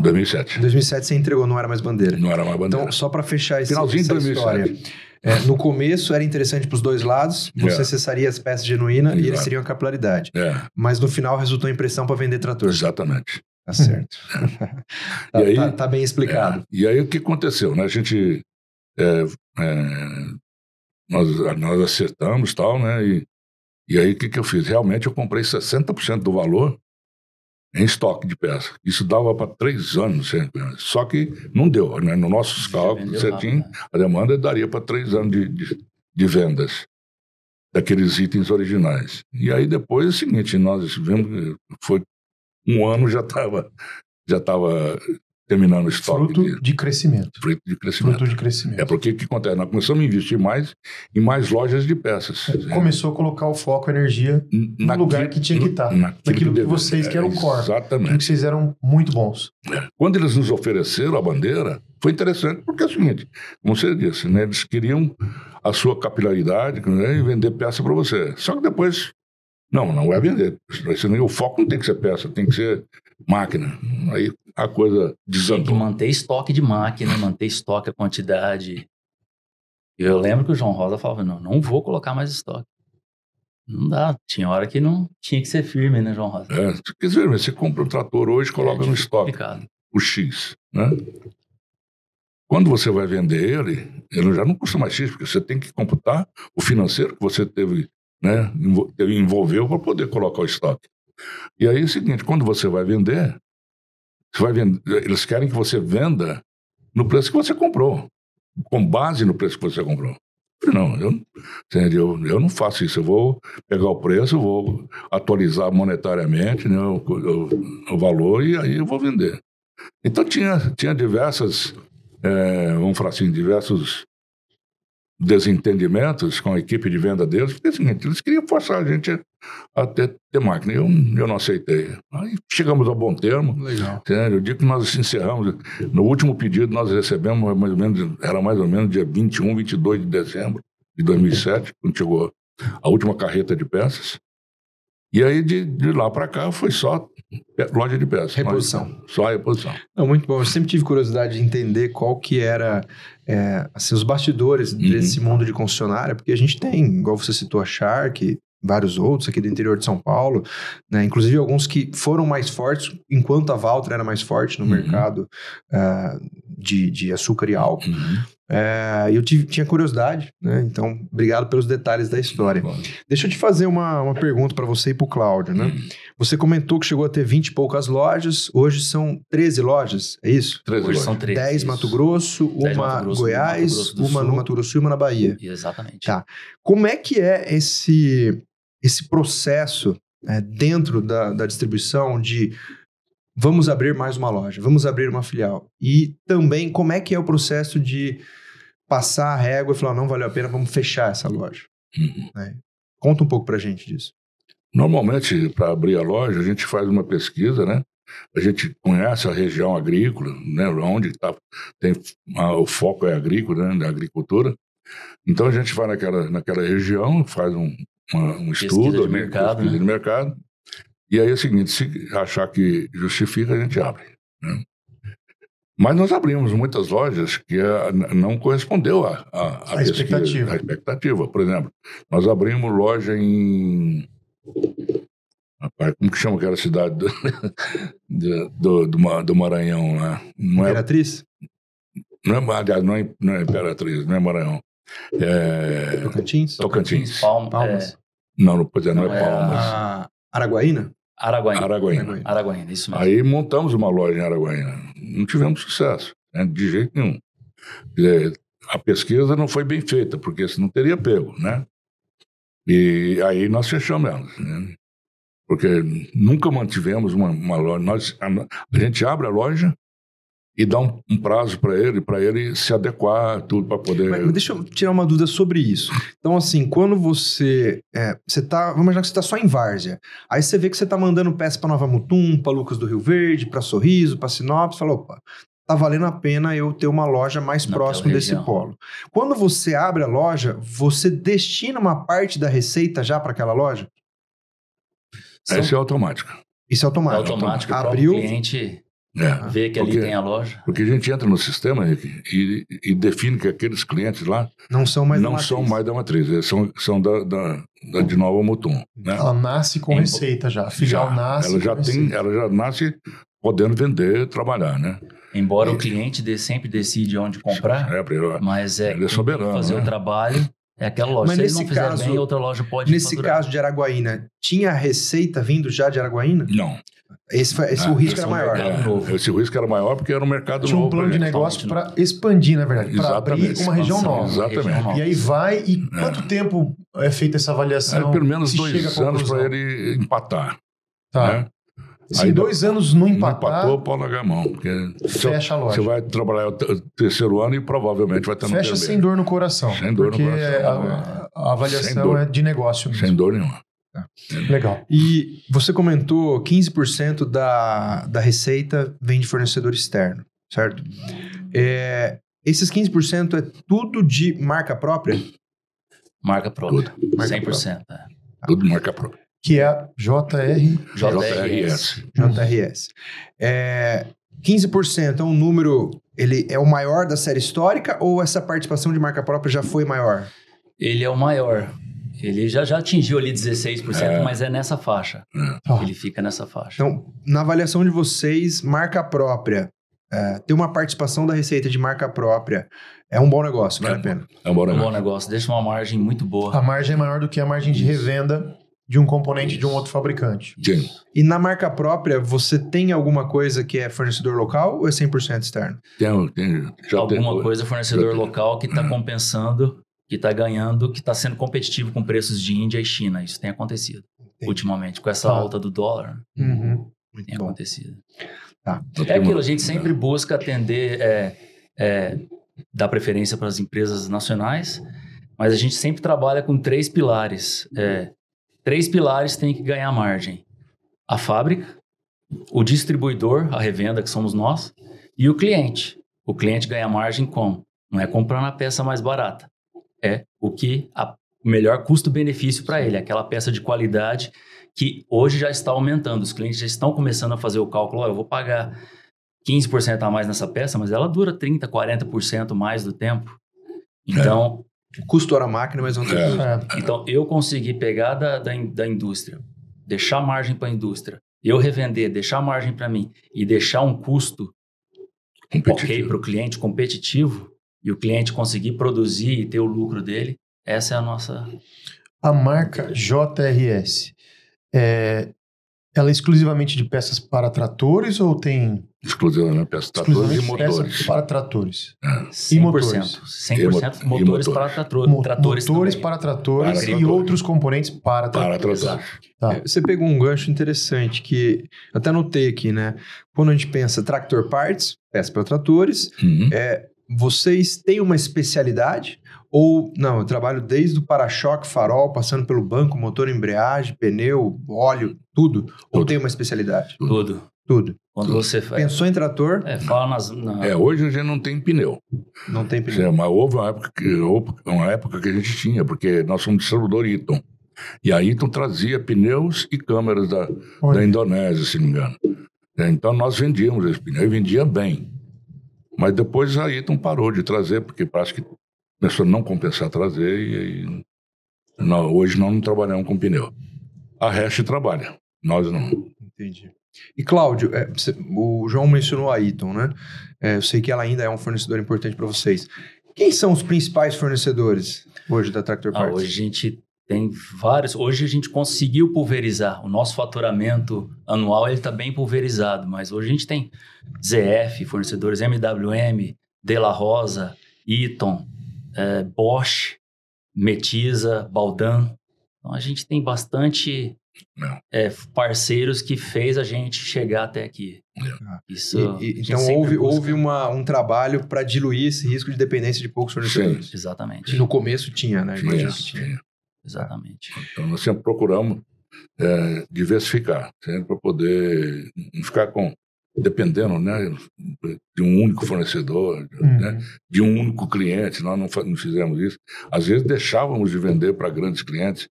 2007. Em 2007 você entregou, não era mais bandeira. Não era mais bandeira. Então, só para fechar esse, Finalzinho essa de 2007. história. É, no começo era interessante para os dois lados, você É. cessaria as peças genuínas e eles teriam a capilaridade. É, Mas no final resultou em pressão para vender trator. exatamente. Tá certo. *laughs* *laughs* tá, E aí- tá- tá bem explicado. É. E aí o que aconteceu, né? A gente é, é, nós, nós acertamos tal, né? E, e aí o que, que eu fiz? Realmente eu comprei 60% do valor em estoque de peça. Isso dava para três anos, só que não deu, né? Nos nossos cálculos certinho, né? a demanda daria para três anos de, de, de vendas daqueles itens originais. E aí depois é o seguinte, nós vimos, que foi um ano já estava já estava terminando o estoque Fruto de, de crescimento. fruto de crescimento. Fruto de crescimento. É porque o que acontece? Nós começamos a investir mais em mais lojas de peças. Começou a colocar o foco, a energia no lugar que tinha que estar. Naquilo que vocês que eram o core. Exatamente. que vocês eram muito bons. Quando eles nos ofereceram a bandeira, foi interessante, porque é o seguinte, como você disse, né, eles queriam a sua capilaridade né, e vender peça para você. Só que depois, não, não vai vender. Isso não- O foco não tem que ser peça, tem que ser máquina. Aí a coisa Tem que desandou. manter estoque de máquina, manter estoque, a quantidade. Eu lembro que o João Rosa falava, não, não vou colocar mais estoque. Não dá. Tinha hora que não tinha que ser firme, né, João Rosa? É, quer dizer, você compra um trator hoje, coloca É no estoque. complicado. o X, né? Quando você vai vender ele, ele já não custa mais X, porque você tem que computar o financeiro que você teve, né, envolveu para poder colocar o estoque. E aí é o seguinte, quando você vai vender, você vai vender, eles querem que você venda no preço que você comprou, com base no preço que você comprou. Eu Não, eu, entendeu? eu não faço isso. Eu vou pegar o preço, vou atualizar monetariamente né, o, o- o valor e aí eu vou vender. Então tinha, tinha diversas, é, vamos falar assim, diversos desentendimentos com a equipe de venda deles, porque é o seguinte, eles queriam forçar a gente a ter, ter máquina. Eu, eu não aceitei. Aí chegamos ao bom termo. Legal. Sério, o dia que nós encerramos, no último pedido nós recebemos mais ou menos, era mais ou menos dia 21, 22 de dezembro de 2007, quando chegou a última carreta de peças. E aí de, de lá para cá foi só loja de peças. Reposição. Só a reposição. Não, muito bom. Eu sempre tive curiosidade de entender qual que era é, assim, os bastidores Uhum. desse mundo de concessionária, porque a gente tem, igual você citou, a Shark, vários outros aqui do interior de São Paulo, né? inclusive alguns que foram mais fortes, enquanto a Valtra era mais forte no Uhum. mercado ah, de, de açúcar e álcool. Uhum. É, eu tive- tinha curiosidade, né? Então, obrigado pelos detalhes da história. Deixa eu te fazer uma, uma pergunta para você e para o Cláudio, né? Uhum. Você comentou que chegou a ter 20 e poucas lojas, hoje são 13 lojas, é isso? Três Hoje lojas. são três. 10 isso. Mato Grosso, uma Mato Grosso, Goiás, Mato Grosso uma no Sul. Mato Grosso e uma na Bahia. Exatamente. Tá. Como é que é esse, esse processo é, dentro da, da distribuição de vamos abrir mais uma loja, vamos abrir uma filial? E também como é que é o processo de passar a régua e falar, não valeu a pena, vamos fechar essa loja? Uhum. né? Conta um pouco pra gente disso. Normalmente, para abrir a loja, a gente faz uma pesquisa, né? A gente conhece a região agrícola, né? Onde tá, tem a- o foco é agrícola, né? Da agricultura. Então a gente vai naquela, naquela região, faz um, uma- um Pesquisa estudo, de né, mercado, pesquisa né? de mercado. E aí é o seguinte, se achar que justifica, a gente abre. né? Mas nós abrimos muitas lojas que eh, não correspondeu à à- à A pesquisa, expectativa. expectativa. Por exemplo, nós abrimos loja em Rapaz, como que chama aquela cidade do, *laughs* do, do, do Ma- do Maranhão lá? Não é, Imperatriz? não é, aliás, não é, não é Imperatriz, não é Maranhão. É, Tocantins? Tocantins. Palma, Palmas. é, Não, não, pois é, não, Não, é é Palmas. Araguaína? Araguaína. Araguaína. Araguaína, isso mesmo. Aí montamos uma loja em Araguaína. Não tivemos sucesso, né, de jeito nenhum. Quer dizer, a pesquisa não foi bem feita, porque senão não teria pego, né? E aí nós fechamos elas, né? Porque nunca mantivemos uma, uma loja. Nós, a, a gente abre a loja e dá um, um prazo para ele, para ele se adequar, tudo para poder. Mas, mas deixa eu tirar uma dúvida sobre isso. Então, assim, quando você. É, você tá. Vamos imaginar que você tá só em Várzea. Aí você vê que você tá mandando peça pra Nova Mutum, pra Lucas do Rio Verde, pra Sorriso, pra Sinop. Você fala, opa, tá valendo a pena eu ter uma loja mais Naquela próximo desse região. polo. Quando você abre a loja, você destina uma parte da receita já para aquela loja? São- Essa é automática. Isso é É automático. automático, o Abriu. cliente É. vê que ali Porque- tem a loja. Porque a gente entra no sistema Henrique, e, e define que aqueles clientes lá Não são mais da não são matriz. mais da matriz, eles são, são da, da, da de Nova Mutum. Né? Ela nasce com Em- receita já. A filial Já. nasce ela já com tem, receita. ela já nasce podendo vender, trabalhar, né? Embora o Isso. cliente de- sempre decide onde comprar, É, pra- mas é Ele é soberano, fazer né? o trabalho é aquela loja. Mas Se ele nesse não fizer caso- bem, outra loja pode Nesse faturar. caso de Araguaína, tinha receita vindo já de Araguaína? não. Esse, foi- esse Ah, o risco era é um maior. mercado. É, esse risco era maior porque era um mercado Tinha um novo. plano pra de gente. negócio totalmente para expandir, na verdade, para abrir uma região nova. Exatamente. E aí vai, e quanto tempo é feita essa avaliação? É, pelo menos dois anos para ele empatar. Tá. Né? Se Aí em dois anos não Não empatar, empatou, pode largar a mão. Porque fecha a loja. você vai trabalhar o te- terceiro ano e provavelmente vai estar no Fecha sem dor no coração. Sem dor no porque coração, a, a avaliação dor. é de negócio mesmo. Sem dor nenhuma. Legal. E você comentou 15% da, da receita vem de fornecedor externo, certo? É, esses 15% é tudo de marca própria? Marca própria. Marca 100%. É. Tudo marca própria. Que é a JR. JRS. JRS. É, 15% é um número, ele é o maior da série histórica ou essa participação de marca própria já foi maior? Ele é o maior. Ele já, já atingiu ali 16%, É. mas é nessa faixa. Tá. Ele fica nessa faixa. Então, na avaliação de vocês, marca própria, é, ter uma participação da receita de marca própria é um bom negócio, vale É. a pena. É um bom É um bom negócio. negócio. Deixa uma margem muito boa. A margem é maior do que a margem de revenda de um componente de um outro fabricante. Sim. E na marca própria, você tem alguma coisa que é fornecedor local ou é 100% externo? Tem, tem, já Alguma tem, coisa fornecedor já tem. local que está compensando, que está ganhando, que está sendo competitivo com preços de Índia e China. Isso tem acontecido Entendi. ultimamente. Com essa Tá. alta do dólar, Muito tem bom. acontecido. Nós É aquilo, a gente sempre busca atender, é, é, dar preferência para as empresas nacionais, mas a gente sempre trabalha com três pilares. É, três pilares têm que ganhar margem: a fábrica, o distribuidor, a revenda, que somos nós, e o cliente. O cliente ganha margem como? Não é comprando a peça mais barata, é o que a o melhor custo-benefício para ele, aquela peça de qualidade que hoje já está aumentando. Os clientes já estão começando a fazer o cálculo: ó, eu vou pagar 15% a mais nessa peça, mas ela dura 30%, 40% mais do tempo. Então, Custo hora máquina, mas não tem É. É. então eu consegui pegar da, da, in- da indústria, deixar margem para a indústria, eu revender, deixar margem para mim e deixar um custo ok para o cliente competitivo e o cliente conseguir produzir e ter o lucro dele, essa é a nossa. A marca JRS, é, ela é exclusivamente de peças para tratores ou tem Exclusivamente peças tratores e exclusivamente peças motores. para tratores? 100%, motores? 100% E mo- motores, e motores. para trator, Mo- tratores motores também. para tratores Para e tratores. outros componentes para Para tratores. tratores. Tá. É, Você pegou um gancho interessante que eu até notei aqui, né? Quando a gente pensa tractor parts, peça para tratores, Uhum. Vocês têm uma especialidade? Ou, não, eu trabalho desde o para-choque, farol, passando pelo banco, motor, embreagem, pneu, óleo, tudo? Ou Tudo. tem uma especialidade? Tudo. Tudo. Quando você faz. Pensou em trator, É, fala nas. na- É, hoje a gente não tem pneu. não tem pneu. É, mas houve uma época, que, uma época que a gente tinha, porque nós somos distribuidor Eaton. E a Eaton trazia pneus e câmeras da, da Indonésia, se não me engano. É, Então nós vendíamos esse pneu e vendia bem. Mas depois a Eaton parou de trazer, porque parece que começou a não compensar trazer e aí nó- hoje nós não trabalhamos com pneu. A Hash trabalha. Nós não. Entendi. E Cláudio, é, o João mencionou a Eaton, né? É, eu sei que ela ainda é um fornecedor importante para vocês. Quem são os principais fornecedores hoje da Tractor Ah, Parts? hoje a gente tem vários. Hoje a gente conseguiu pulverizar. O nosso faturamento anual ele está bem pulverizado, mas hoje a gente tem ZF, fornecedores MWM, De La Rosa, Eaton, eh, Bosch, Metiza, Baldan. Então a gente tem bastante Não. eh, parceiros que fez a gente chegar até aqui. É. Isso. E- e- então houve, busca. houve uma, um trabalho para diluir esse risco de dependência de poucos fornecedores. Exatamente. No começo tinha, né? Que tinha. Tinha. Exatamente. Então, nós sempre procuramos é, diversificar, sempre para poder não ficar com dependendo né, de um único fornecedor, Uhum. né, de um único cliente. Nós não, não fizemos isso. Às vezes deixávamos de vender para grandes clientes,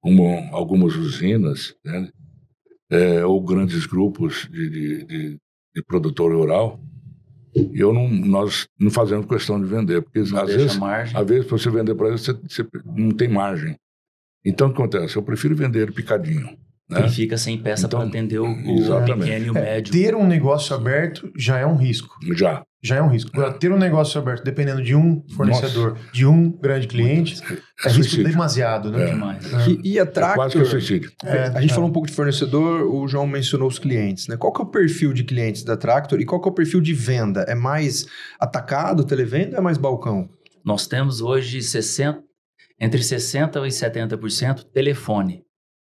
como algumas usinas, né, é, ou grandes grupos de, de, de, de produtor rural. E eu não, nós não fazemos questão de vender, porque Não às vezes margem. às vezes, para você vender para ele, você, você não tem margem. Então, o que acontece? Eu prefiro vender picadinho. Né? E fica sem peça Então, para atender o, exatamente. pequeno e o É, médio. ter um negócio aberto já é um risco. Já. Já é um risco. Agora, ter um negócio aberto dependendo de um fornecedor, de um grande cliente, é, É risco suicídio. demasiado, né? É. demais. E, e a É quase que Tractor, um suicídio. É, a gente é. falou um pouco de fornecedor, o João mencionou os clientes, né? Qual que é o perfil de clientes da Tractor e qual que é o perfil de venda? É mais atacado, televenda ou é mais balcão? Nós temos hoje 60, entre 60% e 70% telefone.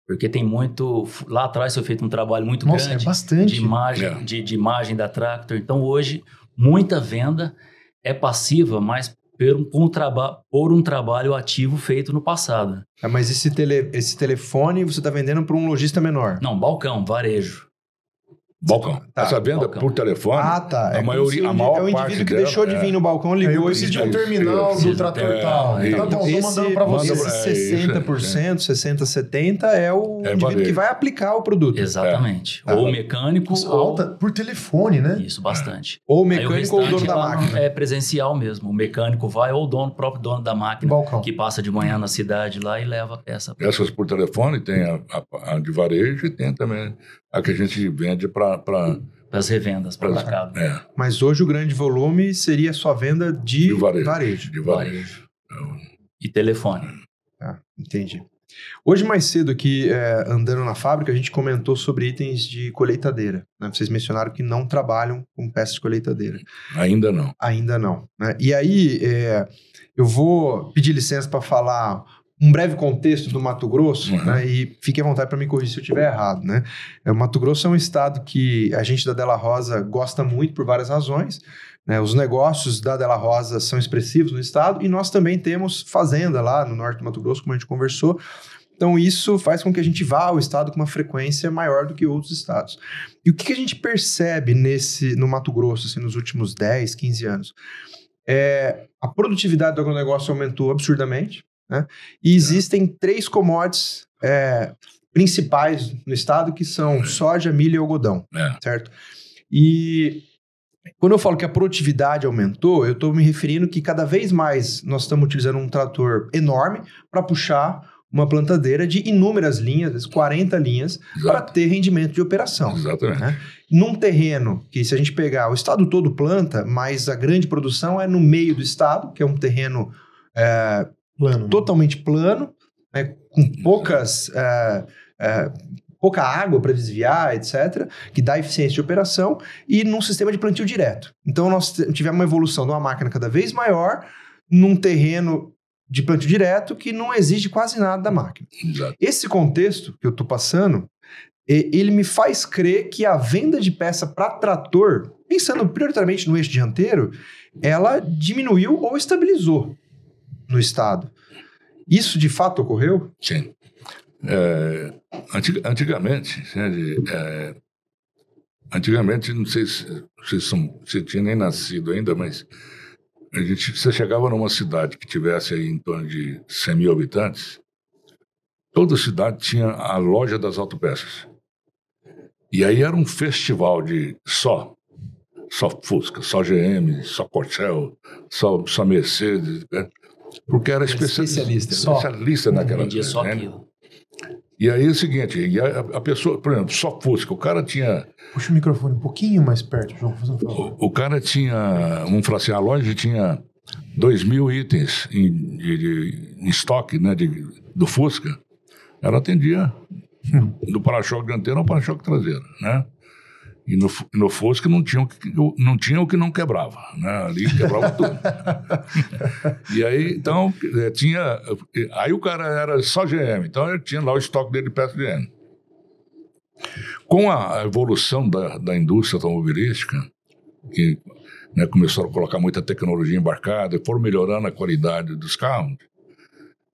Porque tem muito. Lá atrás foi feito um trabalho muito Nossa, grande é bastante. de, imagem, É. de, de imagem da Tractor. Então hoje, muita venda é passiva, mas por um, por um, traba, por um trabalho ativo feito no passado. É, mas esse, tele, esse telefone você está vendendo para um lojista menor. Não, balcão, varejo. Balcão. Tá, Essa venda balcão. por telefone, Ah, tá. a como maioria- a maior É o parte indivíduo que dela, deixou de é. vir no balcão, ligou eu e preciso de um Isso, terminal do trator É, tal. isso. Tá bom, tô esse, mandando pra você. esse é isso, 60%, 60%, 70% é o É indivíduo que vai aplicar o produto. Exatamente. Tá. Ou mecânico. Ou... alta por telefone, né? Isso, bastante. Ou mecânico ou o dono da lá máquina. É presencial mesmo. O mecânico vai ou o dono, o próprio dono da máquina, Balcão. que passa de manhã na cidade lá e leva a peça. essas por telefone, tem a, a- a de varejo e tem também a que a gente vende para. Para as revendas, para o mercado. É, Mas hoje o grande volume seria só venda de, De varejo. varejo. de varejo. E telefone. Ah, entendi. Hoje, mais cedo aqui, é, andando na fábrica, a gente comentou sobre itens de colheitadeira. né? Vocês mencionaram que não trabalham com peças de colheitadeira. Ainda não. Ainda não. né? E aí, é, eu vou pedir licença para falar um breve contexto do Mato Grosso, Uhum. né? E fique à vontade para me corrigir se eu estiver errado, né? É, O Mato Grosso é um estado que a gente da Della Rosa gosta muito por várias razões. né? Os negócios da Della Rosa são expressivos no estado e nós também temos fazenda lá no norte do Mato Grosso, como a gente conversou. Então, isso faz com que a gente vá ao estado com uma frequência maior do que outros estados. E o que, que a gente percebe nesse no Mato Grosso, assim, nos últimos 10, 15 anos? É, a produtividade do agronegócio aumentou absurdamente, né? E existem três commodities é, principais no estado que são soja, milho e algodão, É. certo? E quando eu falo que a produtividade aumentou, eu estou me referindo que cada vez mais nós estamos utilizando um trator enorme para puxar uma plantadeira de inúmeras linhas, às vezes 40 linhas, para ter rendimento de operação. Exatamente. né? Num terreno que, se a gente pegar, o estado todo planta, mas a grande produção é no meio do estado, que é um terreno é, Plano. totalmente plano, né, com poucas. é, é, pouca água para desviar, etc., que dá eficiência de operação, e num sistema de plantio direto. Então, nós tivemos uma evolução de uma máquina cada vez maior num terreno de plantio direto que não exige quase nada da máquina. Exato. Esse contexto que eu estou passando, ele me faz crer que a venda de peça para trator, pensando prioritariamente no eixo dianteiro, ela diminuiu ou estabilizou no estado. Isso de fato ocorreu? Sim. É, antig- antigamente, entende? É, antigamente, não sei se você tinha nem nascido ainda, mas a gente, você chegava numa cidade que tivesse aí em torno de 100 mil habitantes, toda cidade tinha a loja das autopeças. E aí era um festival de só, só Fusca, só GM, só Corcel, só, só Mercedes, né? Porque era especialista, especialista. Só. especialista naquela Vendia só né? aquilo. E aí é o seguinte, e a, a pessoa, por exemplo, só Fusca, o cara tinha. Puxa o microfone um pouquinho mais perto, João, fazendo um favor. O, o cara tinha, falar assim, a loja tinha dois mil itens em, de, de- em estoque né, de, do Fusca. Ela atendia do para-choque dianteiro ao para-choque traseiro, né? E no, no Fusca não tinha, o que, não tinha o que não quebrava, né? Ali quebrava tudo. e aí, então, eh, tinha... Aí o cara era só GM, então ele tinha lá o estoque dele de GM. Com a evolução da, da indústria automobilística, que né, começaram a colocar muita tecnologia embarcada, foram melhorando a qualidade dos carros,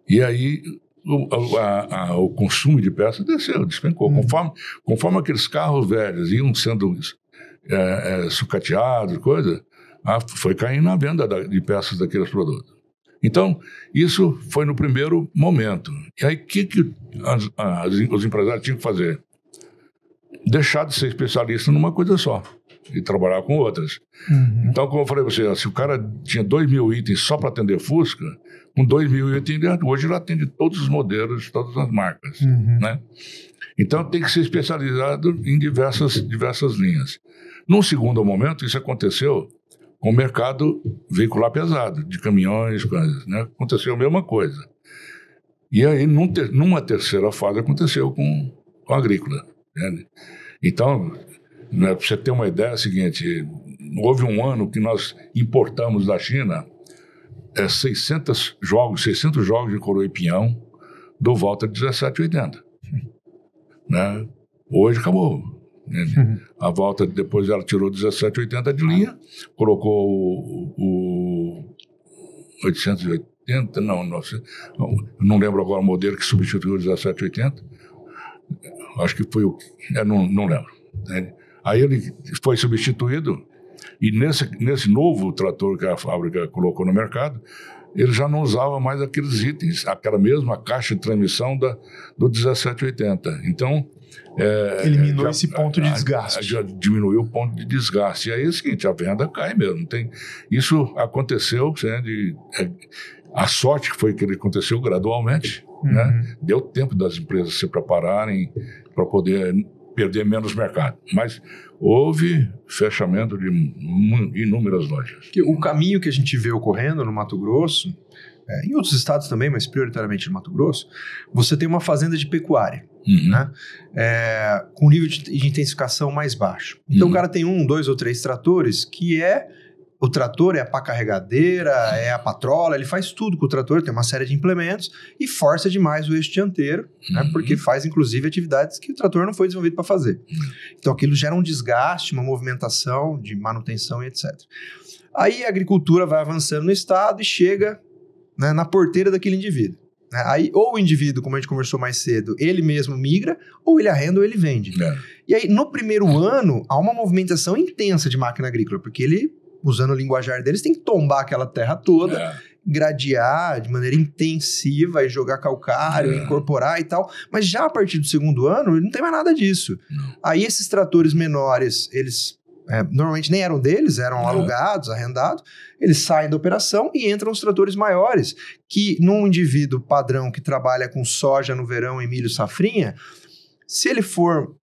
e aí o, a- a- o consumo de peças desceu, despencou. Conforme, conforme aqueles carros velhos iam sendo é, é, sucateados, coisa, a- foi caindo a venda da- de peças daqueles produtos. Então, isso foi no primeiro momento. E aí, o que, que as- as- os empresários tinham que fazer? Deixar de ser especialista numa coisa só e trabalhar com outras. Então, como eu falei para você, se o cara tinha 2 mil itens só para atender Fusca, com 2 mil ele- hoje ele atende todos os modelos, de todas as marcas. Uhum. Né? Então, tem que ser especializado em diversas, diversas linhas. Num segundo momento, isso aconteceu com o mercado veicular pesado, de caminhões, coisas, né? aconteceu a mesma coisa. E aí, num ter- numa terceira fase, aconteceu com, com a agrícola. entende? Então, né, para você ter uma ideia, é o seguinte: houve um ano que nós importamos da China é, 600 jogos, 600 jogos de coroa e pinhão do Volta 1780. Né? Hoje acabou. né? A volta, depois ela tirou 1780 de linha, colocou o, o 880, não, 900, não, não lembro agora o modelo que substituiu o 1780. Acho que foi o. é, não, não lembro. né? Aí ele foi substituído, e nesse, nesse novo trator que a fábrica colocou no mercado, ele já não usava mais aqueles itens, aquela mesma caixa de transmissão da, do 1780. Então. é, Eliminou já- esse ponto de desgaste. Já diminuiu o ponto de desgaste. E aí é o seguinte: a venda cai mesmo. Tem, isso aconteceu, né, de, é, a sorte que foi que ele aconteceu gradualmente. Uhum. Né? Deu tempo das empresas se prepararem para poder perder menos mercado. Mas houve fechamento de inúmeras lojas. O caminho que a gente vê ocorrendo no Mato Grosso, é, em outros estados também, mas prioritariamente no Mato Grosso, você tem uma fazenda de pecuária, Uhum. né? É, com nível de, de intensificação mais baixo. Então Uhum. o cara tem um, dois ou três tratores que é o trator é a pá carregadeira, é a patrola, ele faz tudo com o trator, tem uma série de implementos e força demais o eixo dianteiro, né, Uhum. porque faz inclusive atividades que o trator não foi desenvolvido para fazer. Então aquilo gera um desgaste, uma movimentação de manutenção e etc. Aí a agricultura vai avançando no estado e chega né, na porteira daquele indivíduo. né? Aí ou o indivíduo, como a gente conversou mais cedo, ele mesmo migra, ou ele arrenda ou ele vende. É. E aí, no primeiro ano, há uma movimentação intensa de máquina agrícola, porque ele, usando o linguajar deles, tem que tombar aquela terra toda, É. gradear de maneira intensiva e jogar calcário, É. incorporar e tal. Mas já a partir do segundo ano, não tem mais nada disso. Não. Aí esses tratores menores, eles é, normalmente nem eram deles, eram É. alugados, arrendados, eles saem da operação e entram os tratores maiores, que num indivíduo padrão que trabalha com soja no verão e milho safrinha, se ele for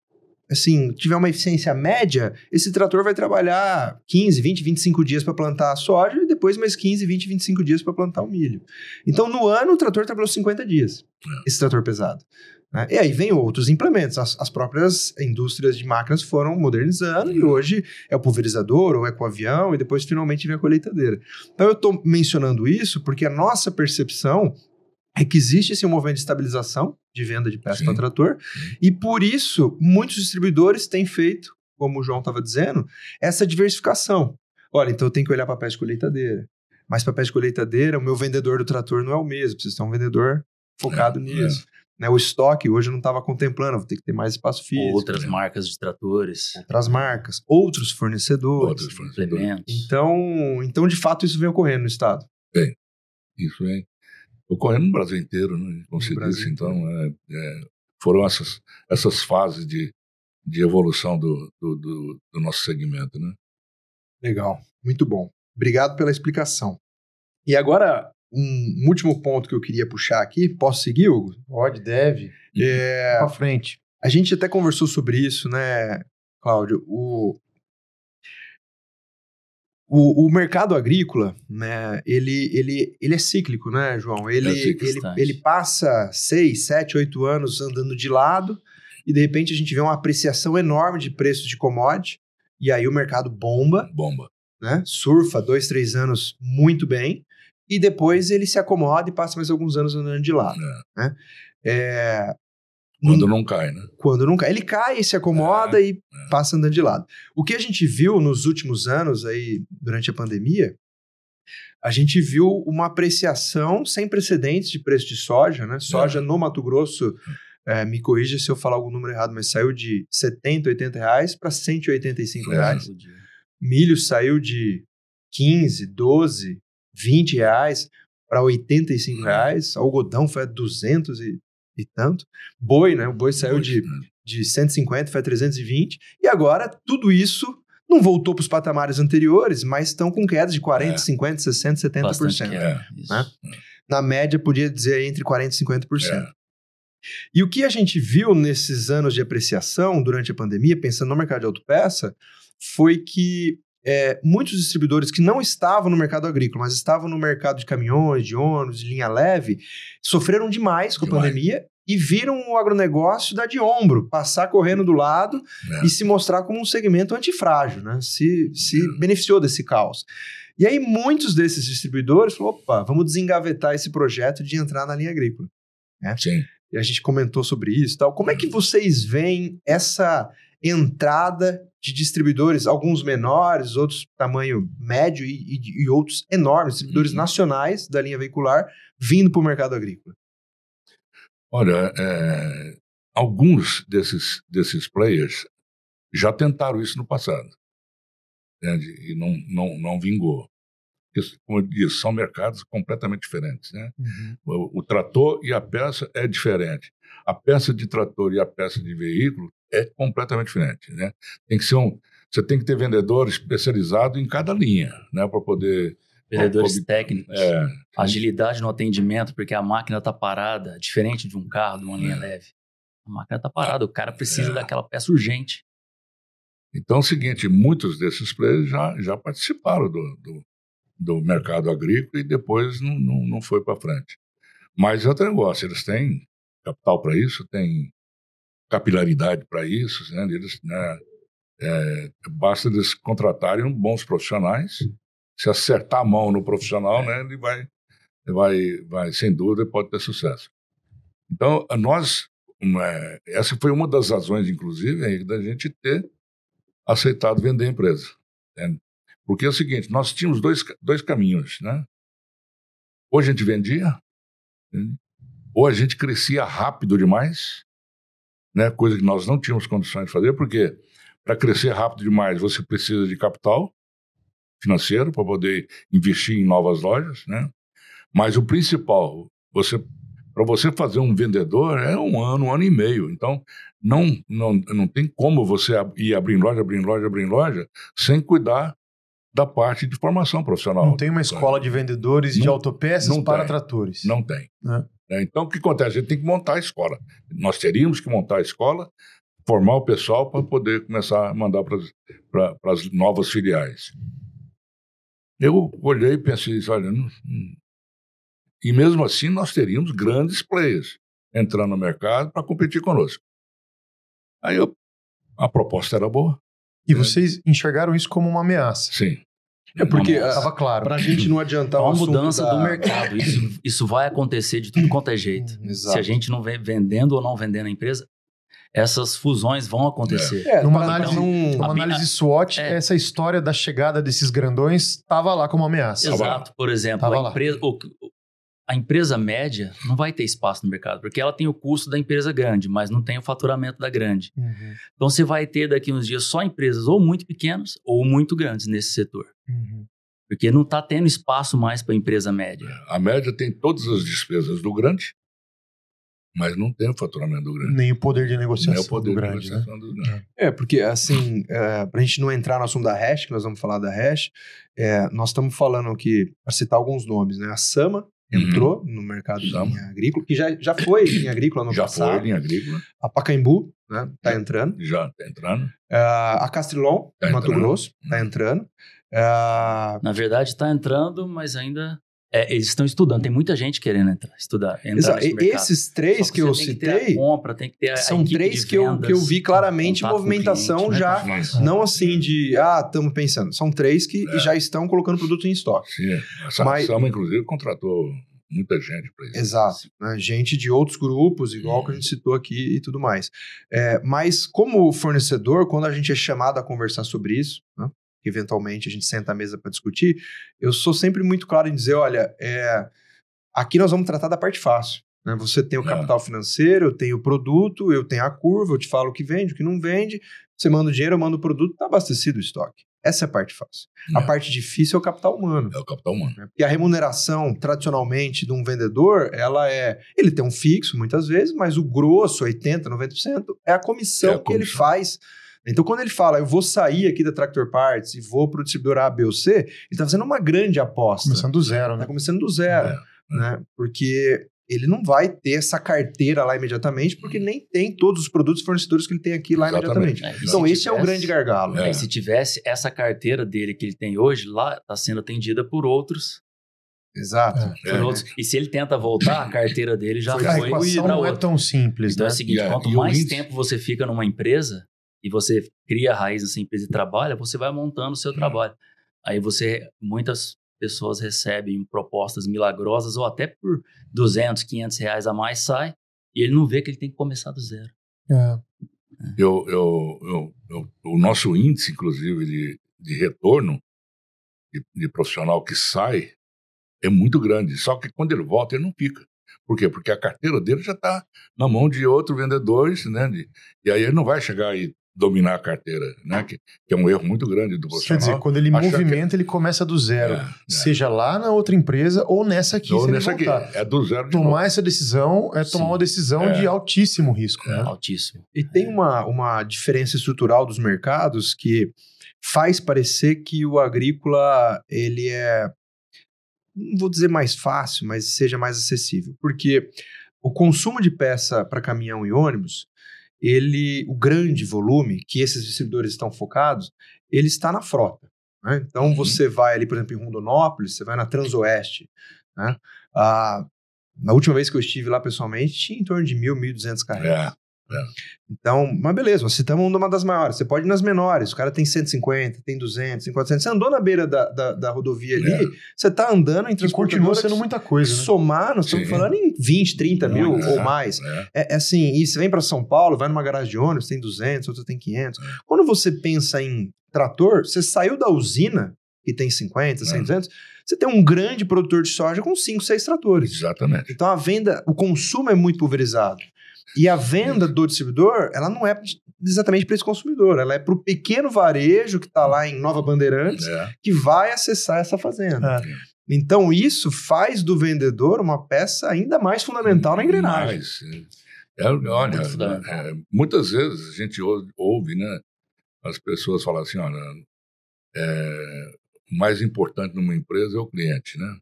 assim, tiver uma eficiência média, esse trator vai trabalhar 15, 20, 25 dias para plantar a soja e depois mais 15, 20, 25 dias para plantar o milho. Então, no ano, o trator trabalhou 50 dias, esse trator pesado. né? E aí vem outros implementos. As, as próprias indústrias de máquinas foram modernizando e hoje é o pulverizador ou é com o avião e depois finalmente vem a colheitadeira. Então, eu estou mencionando isso porque a nossa percepção é que existe esse movimento de estabilização de venda de peças para trator e por isso muitos distribuidores têm feito, como o João estava dizendo, essa diversificação. Olha, então eu tenho que olhar para a de colheitadeira. Mas para a de colheitadeira, o meu vendedor do trator não é o mesmo, precisa ter um vendedor focado É, nisso. Né, o estoque hoje eu não estava contemplando, vou ter que ter mais espaço físico. Outras marcas de tratores, outras marcas, outros fornecedores. Outras fornecedoras. implementos. Então, então, de fato, isso vem ocorrendo no estado. Isso vem ocorrendo no Brasil inteiro, né? como se disse. Então, é, é, foram essas, essas fases de, de evolução do, do, do, do nosso segmento. Né? Legal, muito bom. Obrigado pela explicação. E agora, um último ponto que eu queria puxar aqui, posso seguir, Hugo? Pode, deve. É, Pra frente. a gente até conversou sobre isso, né, Cláudio? O, o, o mercado agrícola, né, ele, ele, ele é cíclico, né, João? Ele, É ele, bastante. ele passa seis, sete, oito anos andando de lado e de repente a gente vê uma apreciação enorme de preços de commodity e aí o mercado bomba, Bomba. né? Surfa dois, três anos muito bem e depois ele se acomoda e passa mais alguns anos andando de lado. né? É, Quando não cai, né? quando não cai. Ele cai e se acomoda e passa andando de lado. O que a gente viu nos últimos anos aí, durante a pandemia, a gente viu uma apreciação sem precedentes de preço de soja, né? Soja no Mato Grosso, eh, me corrija se eu falar algum número errado, mas saiu de 70, 80 reais para 185 É. reais. Milho saiu de 15, 12, 20 reais para 85 reais. Algodão foi a 200 e, e tanto. Boi, né? O boi saiu de, de 150, foi a 320. E agora, tudo isso não voltou para os patamares anteriores, mas estão com quedas de 40, É. 50, 60, 70%. Bastante queda, né? Na média, podia dizer entre 40% e 50%. É. E o que a gente viu nesses anos de apreciação durante a pandemia, pensando no mercado de autopeça, foi que é, muitos distribuidores que não estavam no mercado agrícola, mas estavam no mercado de caminhões, de ônibus, de linha leve, sofreram demais com a pandemia e viram o agronegócio dar de ombro, passar correndo do lado É. e se mostrar como um segmento antifrágil, né? Se, se beneficiou desse caos. E aí muitos desses distribuidores falaram, opa, vamos desengavetar esse projeto de entrar na linha agrícola. Sim. E a gente comentou sobre isso e tal. Como é que vocês veem essa entrada de distribuidores, alguns menores, outros tamanho médio e, e- e outros enormes, distribuidores Uhum. nacionais da linha veicular, vindo para o mercado agrícola? Olha, é, alguns desses, desses players já tentaram isso no passado. Entende? E não, não, não vingou. Porque, como eu disse, são mercados completamente diferentes. Né? O, o trator e a peça é diferente. A peça de trator e a peça de veículo é completamente diferente. Né? Tem que ser um, você tem que ter vendedor especializado em cada linha, né, para poder. Vendedores técnicos. É, Agilidade no atendimento, porque a máquina está parada, diferente de um carro, de uma linha É. leve. A máquina está parada, o cara precisa É. daquela peça urgente. Então é o seguinte, muitos desses players já, já participaram do, do, do mercado agrícola e depois não, não, não foi para frente. Mas é outro negócio, eles têm capital para isso, têm capilaridade para isso, né? Eles, né, é, basta eles contratarem bons profissionais, se acertar a mão no profissional, né, ele vai, vai, vai, sem dúvida, pode ter sucesso. Então, nós, uma, essa foi uma das razões, inclusive, da gente ter aceitado vender a empresa. entende? Porque é o seguinte, nós tínhamos dois, dois caminhos, né? Ou a gente vendia, entende? ou a gente crescia rápido demais, né? coisa que nós não tínhamos condições de fazer, porque para crescer rápido demais você precisa de capital financeiro para poder investir em novas lojas, né? Mas o principal, você para você fazer um vendedor é um ano, um ano e meio. Então não não, não tem como você ir abrindo loja, abrindo loja, abrindo loja sem cuidar da parte de formação profissional. Não tem uma escola de vendedores de Não- autopeças não para tem. tratores. Não tem. Né? Né? Então, o que acontece? A gente tem que montar a escola. Nós teríamos que montar a escola, formar o pessoal para poder começar a mandar para as novas filiais. Eu olhei e pensei, olha, não- não- e mesmo assim nós teríamos grandes players entrando no mercado para competir conosco. Aí eu, a proposta era boa, E vocês enxergaram isso como uma ameaça. sim. É porque Estava claro. Para a gente não É adiantar o uma mudança da- do mercado. Isso, isso vai acontecer de tudo quanto é jeito. Hum, Se Exato. a gente não vem vendendo ou não vendendo a empresa, essas fusões vão acontecer. É, Numa análise- não- Uma A minha- análise SWOT, É. essa história da chegada desses grandões estava lá como ameaça. Exato. Por exemplo, a empresa, o- a empresa média não vai ter espaço no mercado, porque ela tem o custo da empresa grande, mas não tem o faturamento da grande. Uhum, Então você vai ter daqui uns dias só empresas ou muito pequenas ou muito grandes nesse setor. Uhum. Porque não está tendo espaço mais para a empresa média. A média tem todas as despesas do grande, mas não tem o faturamento do grande. Nem o poder de Nem negociação o poder do de grande, né? do grande. É, porque assim, é, pra gente não entrar no assunto da hash, que nós vamos falar da hash, é, nós estamos falando aqui, para citar alguns nomes, né? A Sama, entrou no mercado de Chama. linha agrícola, que já, já foi linha *coughs* agrícola no já passado. foi linha agrícola, A Pacaembu, né, tá entrando. já tá entrando. Ah, a Castrilon, Tá Mato entrando. Grosso, tá entrando. Ah, Na verdade, está entrando, mas ainda. é, eles estão estudando. Tem muita gente querendo entrar, estudar. Entrar exa- nesse mercado. esses três que eu você tem ter a citei compra, tem que ter a, a são equipe três de que eu, que eu vendas, vi claramente movimentação cliente, né? já. Fácil. Não assim de, ah, estamos pensando. São três que É. já estão colocando produto em estoque. sim, essa Mas- Sama, inclusive, contratou muita gente para isso. Exato. né? Gente de outros grupos, igual que a gente citou aqui e tudo mais. É, mas, como fornecedor, quando a gente é chamado a conversar sobre isso, né, que eventualmente a gente senta à mesa para discutir, eu sou sempre muito claro em dizer: olha, é, aqui nós vamos tratar da parte fácil. né? Você tem o É. capital financeiro, eu tenho o produto, eu tenho a curva, eu te falo o que vende, o que não vende. Você manda o dinheiro, eu mando o produto, está abastecido o estoque. Essa é a parte fácil. A É. parte difícil é o capital humano. É o capital humano. né? Porque a remuneração, tradicionalmente, de um vendedor, ela é. Ele tem um fixo, muitas vezes, mas o grosso, 80%, 90%, é a comissão É a que ele comissão. faz. Então, quando ele fala, eu vou sair aqui da Tractor Parts e vou para o distribuidor A, B ou C, ele está fazendo uma grande aposta. Começando do zero, Está né? começando do zero, É. né? Porque ele não vai ter essa carteira lá imediatamente, porque nem tem todos os produtos fornecedores que ele tem aqui lá Exatamente. imediatamente. É, Então, se esse é o grande gargalo. É. E se tivesse essa carteira dele que ele tem hoje, lá está sendo atendida por outros, Exato. É. por É. outros. E se ele tenta voltar, a carteira dele já Foi A foi, equação para não é outro. tão simples, Então né? é o seguinte, é, quanto o mais tempo você fica numa empresa e você cria a raiz nessa empresa e trabalha, você vai montando o seu Hum. trabalho. Aí você, muitas pessoas recebem propostas milagrosas ou até por 200, 500 reais a mais sai e ele não vê que ele tem que começar do zero. É. Eu, eu, eu- eu- o nosso índice, inclusive, de, de retorno de, de profissional que sai é muito grande. Só que quando ele volta, ele não fica. Por quê? Porque a carteira dele já está na mão de outro vendedor, né? de- e aí ele não vai chegar e dominar a carteira, né? Que, que é um erro muito grande do Quer profissional. dizer, quando ele movimenta, ele começa do zero. É, é. Seja lá na outra empresa ou nessa aqui, Ou se ele nessa aqui, é do zero de novo. Tomar essa decisão é tomar Sim. uma decisão É. de altíssimo risco, né? Altíssimo. E tem uma, uma diferença estrutural dos mercados que faz parecer que o agrícola ele é, não vou dizer mais fácil, mas seja mais acessível. Porque o consumo de peça para caminhão e ônibus, ele, o grande volume que esses distribuidores estão focados, ele está na frota. né? Então Uhum. você vai ali, por exemplo, em Rondonópolis, você vai na Transoeste. Né? Ah, na última vez que eu estive lá pessoalmente, tinha em torno de 1.000, 1.200 carregas. É, Então, mas beleza, nós citamos uma das maiores. Você pode ir nas menores. O cara tem 150, tem 200, tem 400. Você andou na beira da, da, da rodovia ali, É. você tá andando transportadora continua sendo muita coisa, né? somar, nós estamos Sim. falando em 20, 30 mil Muito, ou é, mais. é. É, é assim, e você vem para São Paulo, vai numa garagem de ônibus, tem 200, outra tem 500. Quando você pensa em trator, você saiu da usina, que tem 50, 100, É. 200, você tem um grande produtor de soja com 5, 6 tratores. Exatamente. Então a venda, o consumo é muito pulverizado. E a venda do distribuidor, ela não é exatamente para esse consumidor, ela é para o pequeno varejo que está lá em Nova Bandeirantes, É. que vai acessar essa fazenda. É. Então isso faz do vendedor uma peça ainda mais fundamental na engrenagem. É, olha, é, muitas vezes a gente ouve, ouve, né, as pessoas falam assim, olha, é, o mais importante numa empresa é o cliente, né?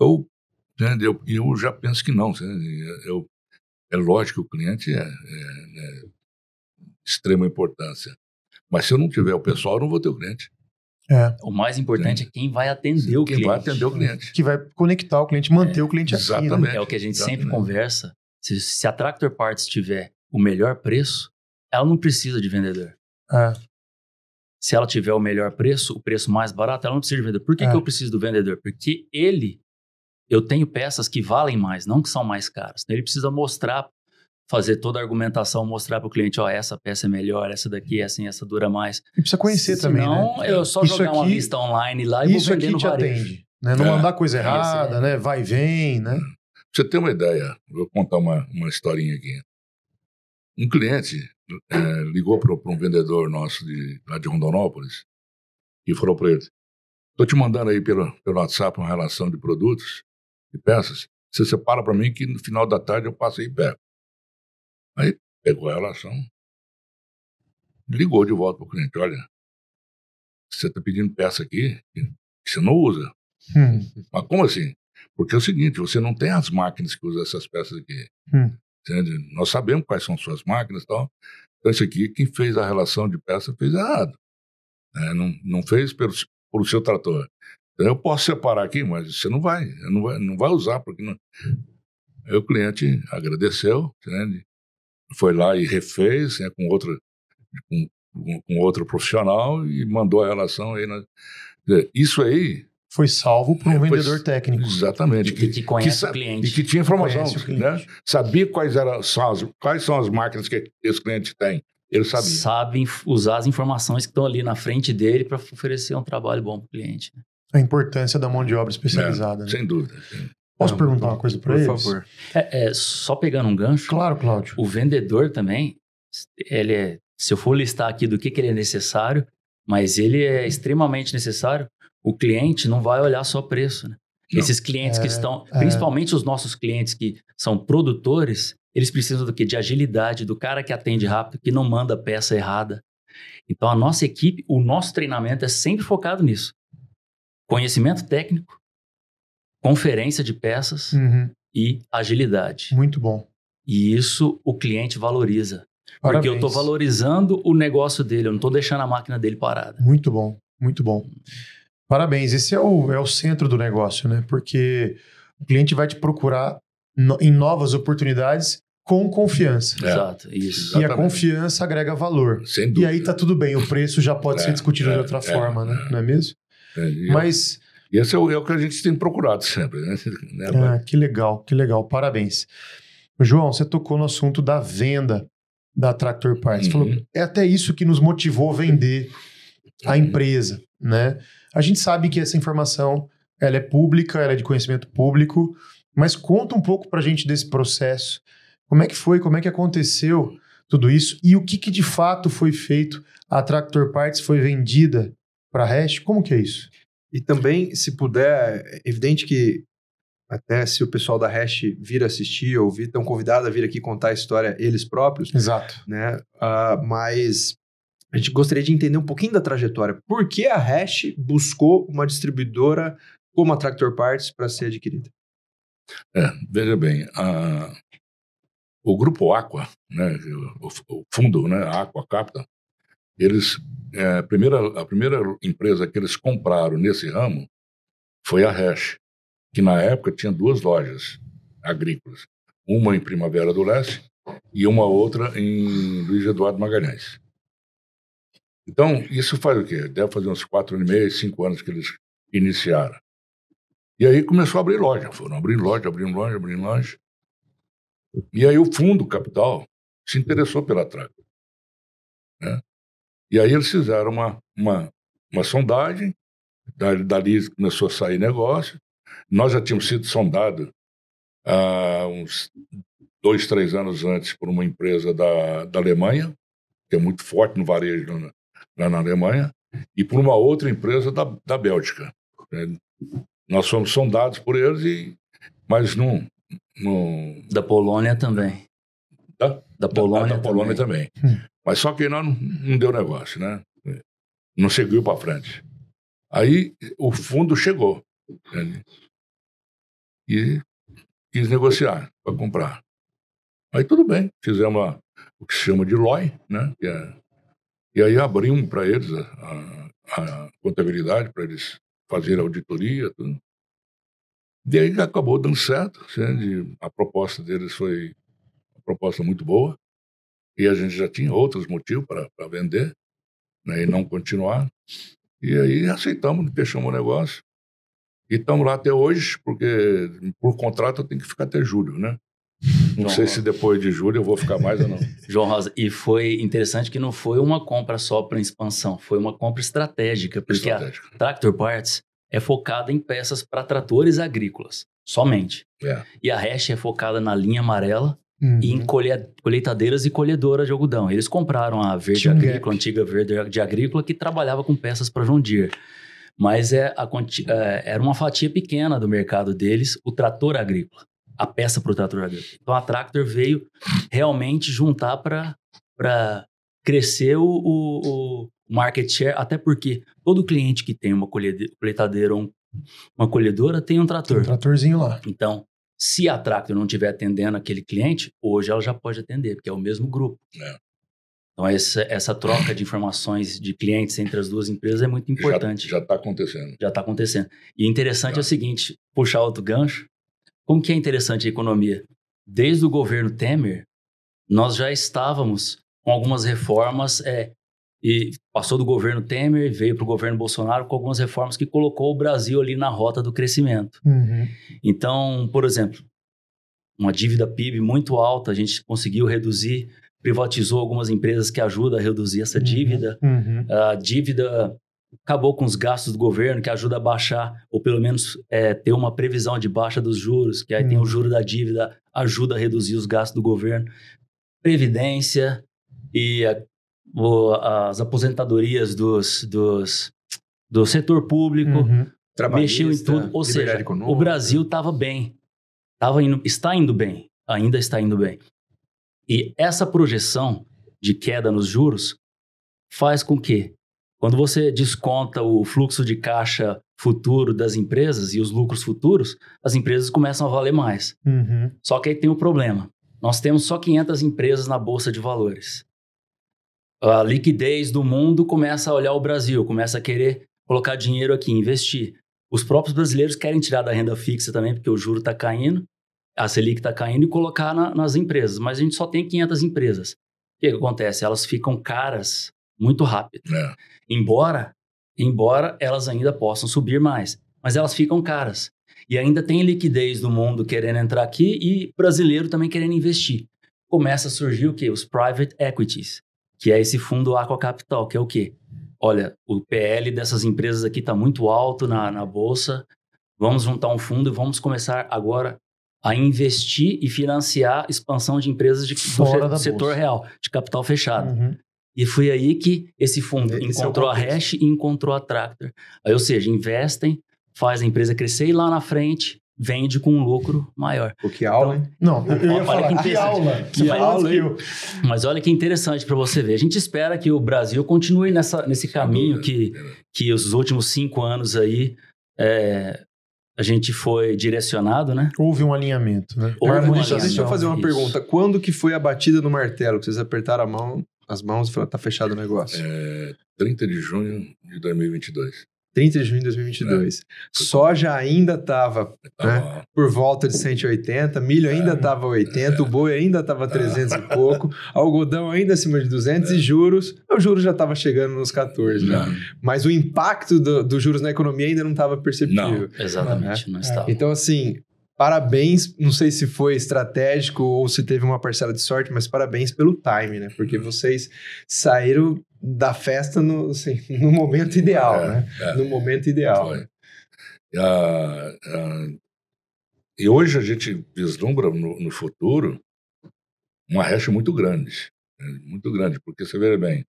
Eu, eu, eu já penso que não. Eu, é lógico que o cliente é, é, é de extrema importância. Mas se eu não tiver o pessoal, eu não vou ter o cliente. É. O mais importante é quem vai atender o Quem cliente. vai atender o cliente. Que vai conectar o cliente, manter o cliente aqui. né? Exatamente. É o que a gente Exatamente. sempre conversa. Se, se a Tractor Parts tiver o melhor preço, ela não precisa de vendedor. É. Se ela tiver o melhor preço, o preço mais barato, ela não precisa de vendedor. Por que, É. que eu preciso do vendedor? Porque ele, eu tenho peças que valem mais, não que são mais caras. Então ele precisa mostrar, fazer toda a argumentação, mostrar para o cliente, ó, essa peça é melhor, essa daqui é assim, essa dura mais. E precisa conhecer também, Senão, né? eu só Isso jogar uma aqui- lista online lá e vou Isso vender aqui no te varejo. atende. Né? Não É. mandar coisa Esse errada, é. né? Vai e vem, né? Pra você ter uma ideia, vou contar uma, uma historinha aqui. Um cliente eh, ligou para um vendedor nosso de, lá de Rondonópolis e falou para ele: Estou te mandando aí pelo, pelo WhatsApp uma relação de produtos e peças. Você separa para mim que no final da tarde eu passo aí e pego. Aí pegou a relação, ligou de volta para o cliente: Olha, você está pedindo peça aqui que você não usa. Hum. Mas como assim? Porque é o seguinte, você não tem as máquinas que usam essas peças aqui. Hum. Entende? Nós sabemos quais são suas máquinas e tal. Então, esse aqui, quem fez a relação de peça fez errado. É, não, não fez pelo, pelo seu trator. Eu posso separar aqui, mas você não vai, não vai, não vai usar, porque não... Aí o cliente agradeceu, entende? foi lá e refez né, com, outro, com, com outro profissional e mandou a relação aí. Na... Isso aí foi salvo por um foi- vendedor técnico. Exatamente. E que, que conhece sa- o cliente. E que tinha informação, né? Sabia quais, eram, são as, quais são as máquinas que esse cliente tem. Ele sabia. Sabe usar as informações que estão ali na frente dele para oferecer um trabalho bom para o cliente. né? A importância da mão de obra especializada. né? Sem dúvida. Posso Não, perguntar uma coisa para Por eles? favor. É, é, só pegando um gancho, Claro, Cláudio. o vendedor também, ele é, se eu for listar aqui do que, que ele é necessário, mas ele é extremamente necessário, o cliente não vai olhar só preço. Né? Esses clientes que É, estão, é. principalmente os nossos clientes que são produtores, eles precisam do quê? De agilidade, do cara que atende rápido, que não manda peça errada. Então a nossa equipe, o nosso treinamento é sempre focado nisso. Conhecimento técnico, conferência de peças Uhum. e agilidade. Muito bom. E isso o cliente valoriza. Porque Parabéns. eu estou valorizando o negócio dele, eu não estou deixando a máquina dele parada. Muito bom, muito bom. Parabéns. Esse é o, é o centro do negócio, né? Porque o cliente vai te procurar no- em novas oportunidades com confiança. É. Exato, isso. E a confiança agrega valor. Sem E dúvida. aí tá tudo bem, o preço já pode É, ser discutido de é, outra é, forma, né? é. Não é mesmo? É, Mas, e esse é o, é o que a gente tem procurado sempre. Né? *laughs* Né, ah, que legal, que legal, parabéns. João, você tocou no assunto da venda da Tractor Parts. Uhum. Falou, é até isso que nos motivou a vender a empresa, né? A gente sabe que essa informação ela é pública, ela é de conhecimento público, mas conta um pouco pra gente desse processo. Como é que foi, como é que aconteceu tudo isso e o que, que de fato foi feito? A Tractor Parts foi vendida para a Hash? Como que é isso? E também, se puder, é evidente que até se o pessoal da Hash vir assistir ou vir, estão convidados a vir aqui contar a história eles próprios, Exato. né? Ah, mas a gente gostaria de entender um pouquinho da trajetória. Por que a Hash buscou uma distribuidora como a Tractor Parts para ser adquirida? É, veja bem, a- o grupo Aqua, né, o, o fundo, né, a Aqua Capital, eles, é, a, primeira, a primeira empresa que eles compraram nesse ramo foi a Hash, que na época tinha duas lojas agrícolas, uma em Primavera do Leste e uma outra em Luiz Eduardo Magalhães. Então, isso faz o quê? Deve fazer uns quatro anos e meio, cinco anos que eles iniciaram. E aí começou a abrir loja. Foram abrindo loja, abrindo loja, abrindo loja. E aí o fundo capital se interessou pela Traco. Né? E aí eles fizeram uma, uma, uma sondagem, dali, dali começou a sair negócio. Nós já tínhamos sido sondados há uns dois, três anos antes por uma empresa da, da Alemanha, que é muito forte no varejo lá na, lá na Alemanha, e por uma outra empresa da, da Bélgica. né? Nós fomos sondados por eles, e, mas não, não, Da Polônia também. Da? Da Polônia, da, da Polônia também. Hum. Mas só que não, não deu negócio, né? Não seguiu para frente. Aí o fundo chegou entende? e quis negociar para comprar. Aí tudo bem, fizemos a- o que se chama de LOI, né? É- e aí abrimos para eles a, a- a contabilidade, para eles fazerem auditoria, tudo. E aí acabou dando certo. A proposta deles foi uma proposta muito boa. E a gente já tinha outros motivos para vender né, e não continuar. E aí aceitamos, fechamos o negócio. E estamos lá até hoje, porque por contrato eu tenho que ficar até julho, né? Não João sei Rosa. se depois de julho eu vou ficar mais ou não. *laughs* João Rosa, e foi interessante que não foi uma compra só para expansão, foi uma compra estratégica, porque a Estratégico. Tractor Parts é focada em peças para tratores agrícolas, somente. É. E a Hash é focada na linha amarela Uhum. e em colhe- colheitadeiras e colhedora de algodão. Eles compraram a Verde Tinha Agrícola, a antiga Verde de Agrícola, que trabalhava com peças para John Deere. Mas é a é, era uma fatia pequena do mercado deles, o trator agrícola, a peça para o trator agrícola. Então a Tractor veio realmente juntar para crescer o, o, o market share, até porque todo cliente que tem uma colheitadeira ou um, uma colhedora, tem um Tem trator. um tratorzinho lá. Então, se a Tractor não estiver atendendo aquele cliente, hoje ela já pode atender, porque é o mesmo grupo. É. Então, essa, essa troca de informações de clientes entre as duas empresas é muito importante. Já está acontecendo. Já está acontecendo. E interessante é o seguinte, puxar outro gancho, como que é interessante a economia? Desde o governo Temer, nós já estávamos com algumas reformas, é, e passou do governo Temer, veio para o governo Bolsonaro com algumas reformas que colocou o Brasil ali na rota do crescimento. Uhum. Então, por exemplo, uma dívida PIB muito alta, a gente conseguiu reduzir, privatizou algumas empresas que ajudam a reduzir essa dívida. Uhum. A dívida acabou com os gastos do governo, que ajuda a baixar, ou pelo menos é, ter uma previsão de baixa dos juros, que aí tem o Uhum. juro da dívida, ajuda a reduzir os gastos do governo. Previdência e a- o- as aposentadorias dos, dos, do setor público Uhum. mexeu em tudo. Ou seja, econômica. o Brasil estava bem. Tava indo, está indo bem. Ainda está indo bem. E essa projeção de queda nos juros faz com que, quando você desconta o fluxo de caixa futuro das empresas e os lucros futuros, as empresas começam a valer mais. Uhum. Só que aí tem o problema. Nós temos só 500 empresas na Bolsa de Valores. A liquidez do mundo começa a olhar o Brasil, começa a querer colocar dinheiro aqui, investir. Os próprios brasileiros querem tirar da renda fixa também, porque o juro está caindo, a Selic está caindo, e colocar na- nas empresas. Mas a gente só tem 500 empresas. O que, que acontece? Elas ficam caras muito rápido. É. Embora, embora elas ainda possam subir mais, mas elas ficam caras. E ainda tem liquidez do mundo querendo entrar aqui e brasileiro também querendo investir. Começa a surgir o quê? Os private equities, que é esse fundo Aqua Capital, que é o quê? Olha, o PL dessas empresas aqui está muito alto na, na bolsa. Vamos juntar um fundo e vamos começar agora a investir e financiar a expansão de empresas de, do Fora da setor bolsa. real, de capital fechado. Uhum. E foi aí que esse fundo Esse é encontrou a contexto. Hash e encontrou a Tractor. Aí, ou seja, investem, faz a empresa crescer e lá na frente vende com um lucro maior. Pô, que aula, hein? Não, eu ia Olha falar, que que, interessante. aula. Que falou aula, que eu. Mas olha que interessante para você ver. A gente espera que o Brasil continue nessa, nesse caminho que, que os últimos cinco anos aí é, a gente foi direcionado, né? Houve um alinhamento, né? Houve um Agora, deixa, alinhamento. deixa eu fazer uma Isso. pergunta. Quando que foi a batida no martelo? Que vocês apertaram a mão, as mãos e falaram, tá fechado o negócio? É, 30 de junho de 2022. 30 de junho de 2022. Soja ainda estava Tava, por volta de 180, milho ainda estava 80, o boi ainda estava 300 e pouco, *laughs* algodão ainda acima de 200 e juros, o juros já estava chegando nos 14 já. Não. Mas o impacto do- dos juros na economia ainda não estava perceptível. Exatamente, não estava. Então, assim, parabéns. Não sei se foi estratégico ou se teve uma parcela de sorte, mas parabéns pelo time, né? Porque vocês saíram da festa no, assim, *laughs* no momento ideal, É, né? é. No momento ideal. Foi. E, e hoje a gente vislumbra no, no futuro uma hash muito grande. né? Muito grande, porque você vê bem,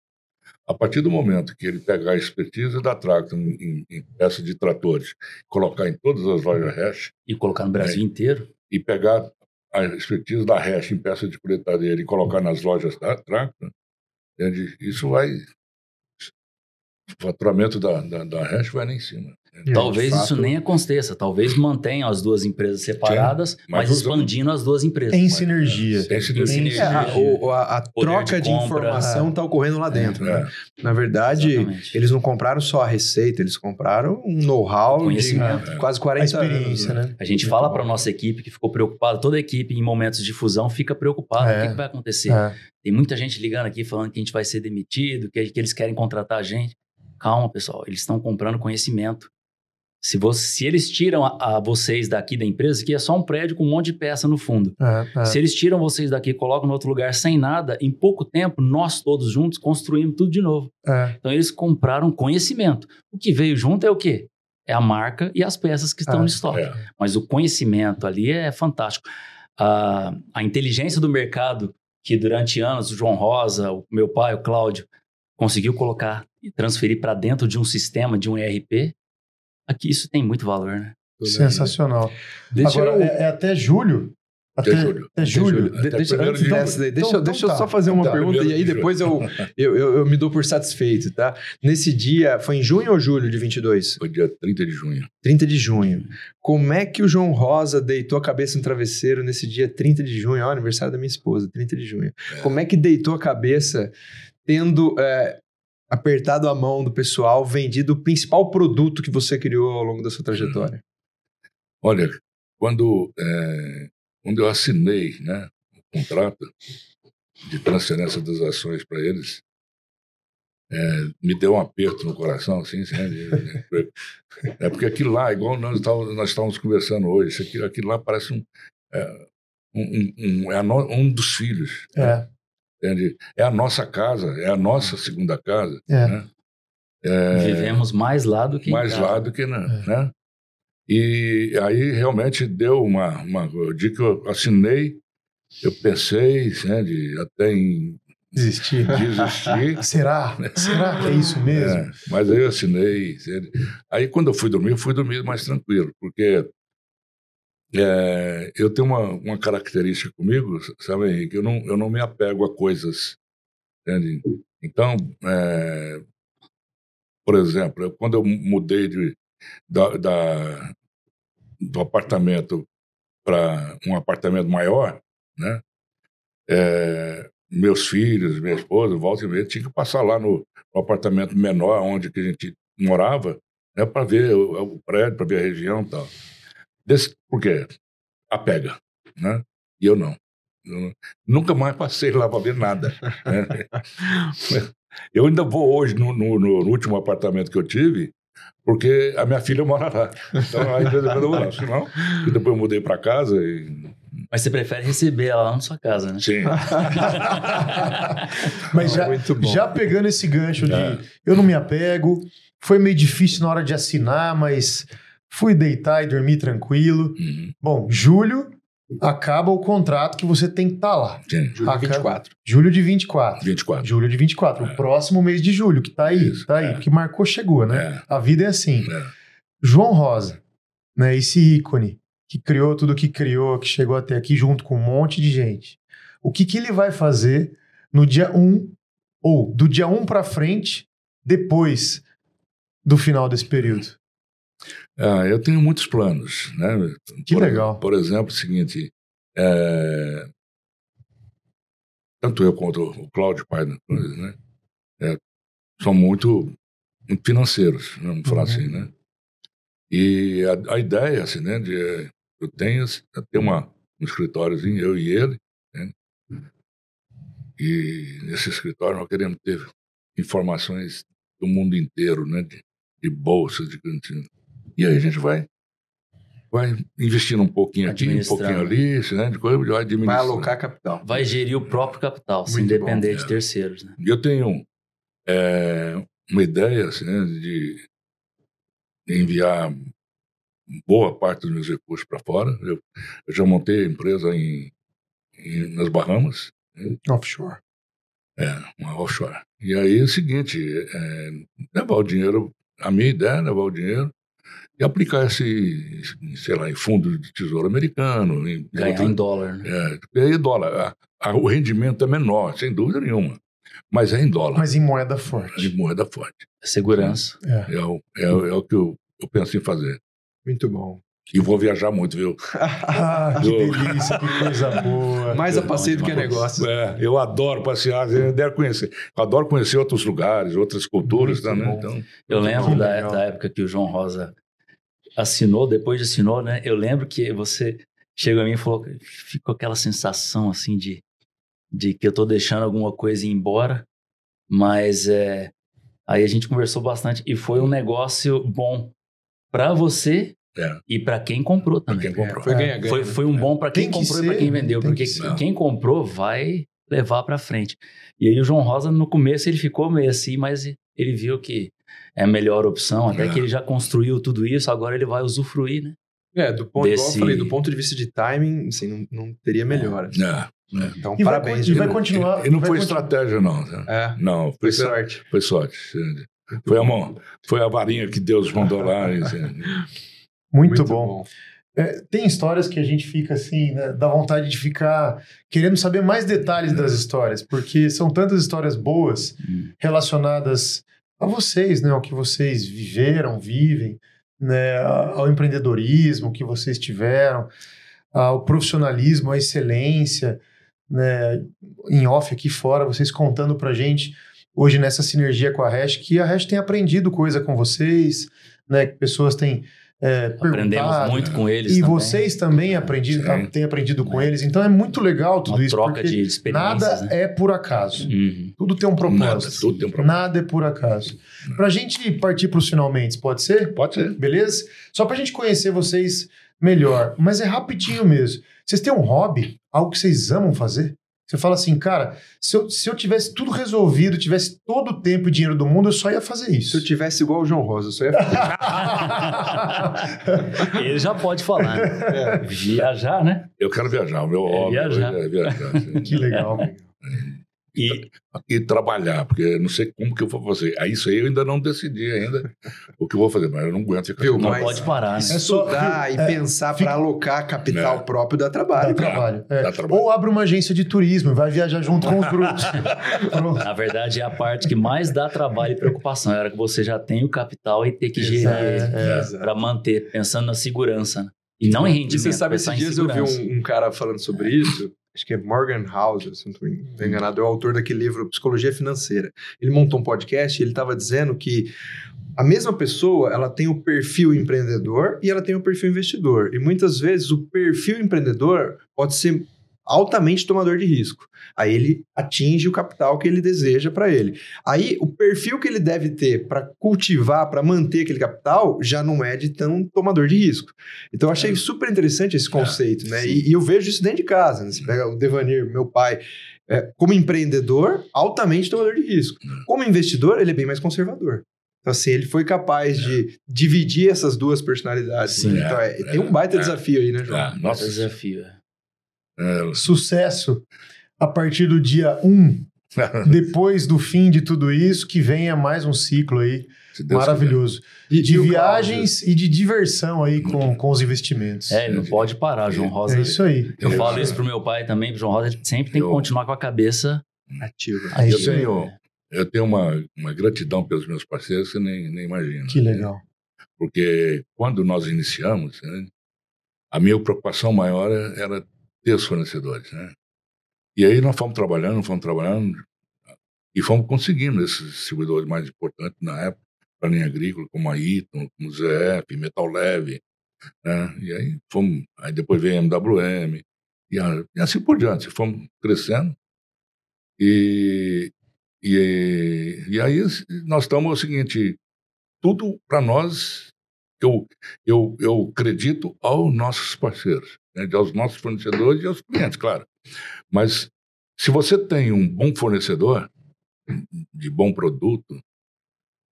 a partir do momento que ele pegar a expertise da Tractor em, em, peça de tratores, colocar em todas as lojas hash E colocar no Brasil É. inteiro. e pegar a expertise da hash em peça de coletadeira e colocar nas lojas da entende? isso vai. O faturamento da, da, da hash vai lá em cima. É, Talvez isso nem aconteça. Talvez mantenham as duas empresas separadas, mas, mas expandindo as duas empresas. Em sinergia. Tem sido Em sinergia. É, a, o- a- a troca de de, compra. informação está ocorrendo lá dentro, né? É, Na verdade, Exatamente. eles não compraram só a receita, eles compraram um know-how de Conhecimento. quase A 40 experiência, anos. né? A gente fala para nossa equipe que ficou preocupada, toda a equipe em momentos de fusão fica preocupada. É. O que, que vai acontecer? É. Tem muita gente ligando aqui falando que a gente vai ser demitido, que, que eles querem contratar a gente. Calma, pessoal, eles estão comprando conhecimento. Se, você- se eles tiram a, a vocês daqui da empresa, que é só um prédio com um monte de peça no fundo. É, é. Se eles tiram vocês daqui e colocam no outro lugar sem nada, em pouco tempo, nós todos juntos construímos tudo de novo. É. Então eles compraram conhecimento. O que veio junto é o quê? É a marca e as peças que estão no estoque. é. Mas o conhecimento ali é fantástico. A, a inteligência do mercado, que durante anos o João Rosa, o meu pai, o Cláudio, conseguiu colocar e transferir para dentro de um sistema, de um ERP, aqui isso tem muito valor, né? Sensacional. Deixa Agora, eu... é, é até julho Até, julho. até julho. De- Até deixa, antes de julho. dessa daí, deixa, Então- deixa então eu só tá. fazer uma Tá, pergunta e aí de depois eu, eu, eu, eu me dou por satisfeito, tá? Nesse dia, foi em junho ou julho de 22? Foi dia 30 de junho. 30 de junho. Como é que o João Rosa deitou a cabeça no travesseiro nesse dia 30 de junho? Ó, aniversário da minha esposa, 30 de junho. Como é que deitou a cabeça tendo é, apertado a mão do pessoal, vendido o principal produto que você criou ao longo da sua trajetória? Olha, quando, é, quando eu assinei né, o contrato de transferência das ações para eles, é, me deu um aperto no coração, assim, sabe? *laughs* É porque aquilo lá, igual nós estávamos, nós estávamos conversando hoje, isso aqui, aquilo lá parece um, é, um, um, um- é um dos filhos. É, Entende? É a nossa casa, é a nossa segunda casa. é. Né? É, Vivemos mais lá do que em mais casa. lá do que na, É. né? E aí realmente deu uma, uma o dia que eu assinei, eu pensei né, de, até em Desistir. desistir. *laughs* Será? Será que é isso mesmo? É, mas aí eu assinei. entende? Aí quando eu fui dormir, eu fui dormir mais tranquilo, porque é, eu tenho uma, uma característica comigo, sabe, Henrique? Eu não, eu não me apego a coisas. Entende? Então, é, por exemplo, eu- quando eu mudei de, da, da- do apartamento para um apartamento maior, né? É, meus filhos, minha esposa, volta e meia, tinha que passar lá no, no apartamento menor onde que a gente morava, né, para ver o, o prédio, para ver a região e tal. Desse, por quê? Apega, né? E eu não. Eu nunca mais passei lá para ver nada. né? *laughs* Eu ainda vou hoje no, no- no último apartamento que eu tive, porque a minha filha mora lá. Então, aí, de vez em quando eu vou lá. Senão, e depois eu mudei para casa e... Mas você prefere receber ela lá na sua casa, né? Sim. *laughs* Mas já, Muito bom. já pegando esse gancho de É. eu não me apego, foi meio difícil na hora de assinar, mas fui deitar e dormir tranquilo. Uhum. Bom, julho acaba o contrato que você tem que estar lá. Sim. Julho Ah, 24. Julho de 24. 24. Julho de 24, o É. próximo mês de julho, que tá aí, Isso, tá aí, é. porque marcou, chegou, né? É, A vida é assim. é. João Rosa, né, esse ícone que criou tudo que criou, que chegou até aqui junto com um monte de gente. O que, que ele vai fazer no dia 1 ou do dia 1 para frente, depois do final desse período? Ah, eu tenho muitos planos, né? Que por, legal. Por exemplo, o seguinte, é, tanto eu quanto o Cláudio, pai da coisa, né? É, são muito, financeiros, né, vamos falar Uhum. assim, né? E a, a ideia, assim, né? De, eu tenho é ter uma, um escritóriozinho, eu e ele, né? E nesse escritório nós queremos ter informações do mundo inteiro, né? De, de bolsas, de cantina. E aí a gente vai vai investindo um pouquinho aqui, um pouquinho ali, né? De coisa, vai Vai administrando. alocar capital. Vai gerir o próprio capital, sem Muito depender bom. de terceiros, né? Eu tenho é, uma ideia assim, né, de enviar boa parte dos meus recursos para fora. Eu, eu já montei a empresa em, em- nas Bahamas, Offshore. uma offshore. E aí é o seguinte, é, levar o dinheiro, a minha ideia é levar o dinheiro e aplicar esse, sei lá, em fundo de tesouro americano, em, Ganhar outro- em dólar, né? É, aí dólar, a- a- o rendimento é menor, sem dúvida nenhuma, mas é em dólar, Mas em moeda é forte. em moeda forte. Segurança. É. É o, é, o- é o que eu, eu penso em fazer. Muito bom. E vou viajar muito, viu? Ah, que Eu- delícia, que coisa boa. *laughs* Mais a passeio do que a negócio. É, eu adoro passear, eu adoro conhecer. Eu adoro conhecer outros lugares, outras culturas Muito também. bom. Então, Eu lembro da, da época que o João Rosa assinou, depois de assinou, né? Eu lembro que você chegou a mim e falou, ficou aquela sensação assim de, de que eu tô deixando alguma coisa ir embora, mas é, aí a gente conversou bastante e foi um negócio bom para você É. e para quem comprou também. quem comprou. Foi É. ganha-ganha. Foi, né? foi um bom para quem comprou e para ser, quem vendeu, porque que ser. quem comprou vai levar para frente. E aí o João Rosa no começo ele ficou meio assim, mas ele viu que é a melhor opção, até É. que ele já construiu tudo isso, agora ele vai usufruir, né? É, do ponto, igual desse- eu falei, do ponto de vista de timing, assim, não, não teria melhor. É. Então, E vai, parabéns. e vai continuar. E não vai foi continuar- estratégia, não. tá? É, Não, foi foi, sorte. foi sorte. Foi a mão, foi a varinha que Deus mandou lá. *laughs* assim, Muito, bom. É, tem histórias que a gente fica assim, né, dá vontade de ficar querendo saber mais detalhes das histórias, porque são tantas histórias boas Hum. relacionadas a vocês, né, ao que vocês viveram, vivem, né, ao empreendedorismo que vocês tiveram, ao profissionalismo, à excelência, né, em off aqui fora, vocês contando pra gente hoje nessa sinergia com a Hash, que a Hash tem aprendido coisa com vocês, né, que pessoas têm é, Aprendemos muito com eles e também. vocês também aprendi, Sim. têm aprendido com eles, então é muito legal tudo Uma isso, troca de experiências, nada né? é por acaso. Uhum. Tudo tem um Nada, propósito. tudo tem um propósito. Nada é por acaso. Pra gente partir pros finalmente, pode ser? Pode ser. Beleza? Só pra gente conhecer vocês melhor. Mas é rapidinho mesmo. Vocês têm um hobby? Algo que vocês amam fazer? Você fala assim, cara, se eu, se eu tivesse tudo resolvido, tivesse todo o tempo e dinheiro do mundo, eu só ia fazer Se isso. eu tivesse igual o João Rosa, eu só ia *laughs* Ele já pode falar. né? Viajar, né? Eu quero viajar. O meu É hobby viajar. é viajar. que legal. E e trabalhar, porque não sei como que eu vou fazer. Isso aí eu ainda não decidi ainda o que eu vou fazer, mas eu não aguento ficar Viu, não pode parar, né? É só- estudar e é, pensar para alocar capital É. próprio dá Dá trabalho. trabalho. é. Dá trabalho. Ou abre uma agência de turismo e vai viajar junto com os grupos. *laughs* Na verdade, é a parte que mais dá trabalho e preocupação. Era que você já tem o capital e ter que gerir ele é. Exato. para manter, pensando na segurança. né? E não em E rendimento. você sabe, esses dias eu vi um, um cara falando sobre isso, acho que é Morgan Housel, se não estou enganado, é o autor daquele livro Psicologia Financeira. Ele montou um podcast e ele estava dizendo que a mesma pessoa, ela tem o perfil empreendedor e ela tem o perfil investidor. E muitas vezes o perfil empreendedor pode ser altamente tomador de risco. Aí ele atinge o capital que ele deseja para ele. Aí o perfil que ele deve ter para cultivar, para manter aquele capital, já não é de tão tomador de risco. Então eu achei super interessante esse conceito, né? E, e eu vejo isso dentro de casa. Né? Você pega o Devanir, meu pai, é, como empreendedor, altamente tomador de risco. Como investidor, ele é bem mais conservador. Então, assim, ele foi capaz de dividir essas duas personalidades. Sim. né? Então, é, É, tem um baita é. desafio aí, né, João? Ah, nossa, Desafio. É. é, Sucesso a partir do dia 1, *laughs* depois do fim de tudo isso, que venha mais um ciclo aí maravilhoso. E- De e viagens e de diversão aí com, com os investimentos. É, ele não pode parar, João Rosa. É isso aí. Eu Eu- falo isso pro meu pai também, pro João Rosa, ele sempre tem que Eu- continuar com a cabeça Cláudio, ativo. É Eu isso aí. tenho, eu tenho uma, uma gratidão pelos meus parceiros, você nem, nem imagina. Que legal. Porque quando nós iniciamos, né, a minha preocupação maior era ter fornecedores. Né? E aí nós fomos trabalhando, fomos trabalhando e fomos conseguindo esses distribuidores mais importantes na época, para a linha agrícola, como a Eaton, como o ZF, Metal Leve. Né? E aí fomos, aí depois veio a MWM, e, a- e assim por diante. Fomos crescendo. E, e, e aí nós estamos o seguinte, tudo para nós, eu, eu, eu acredito aos nossos parceiros, né, aos nossos fornecedores e aos clientes, claro. Mas se você tem um bom fornecedor, de bom produto,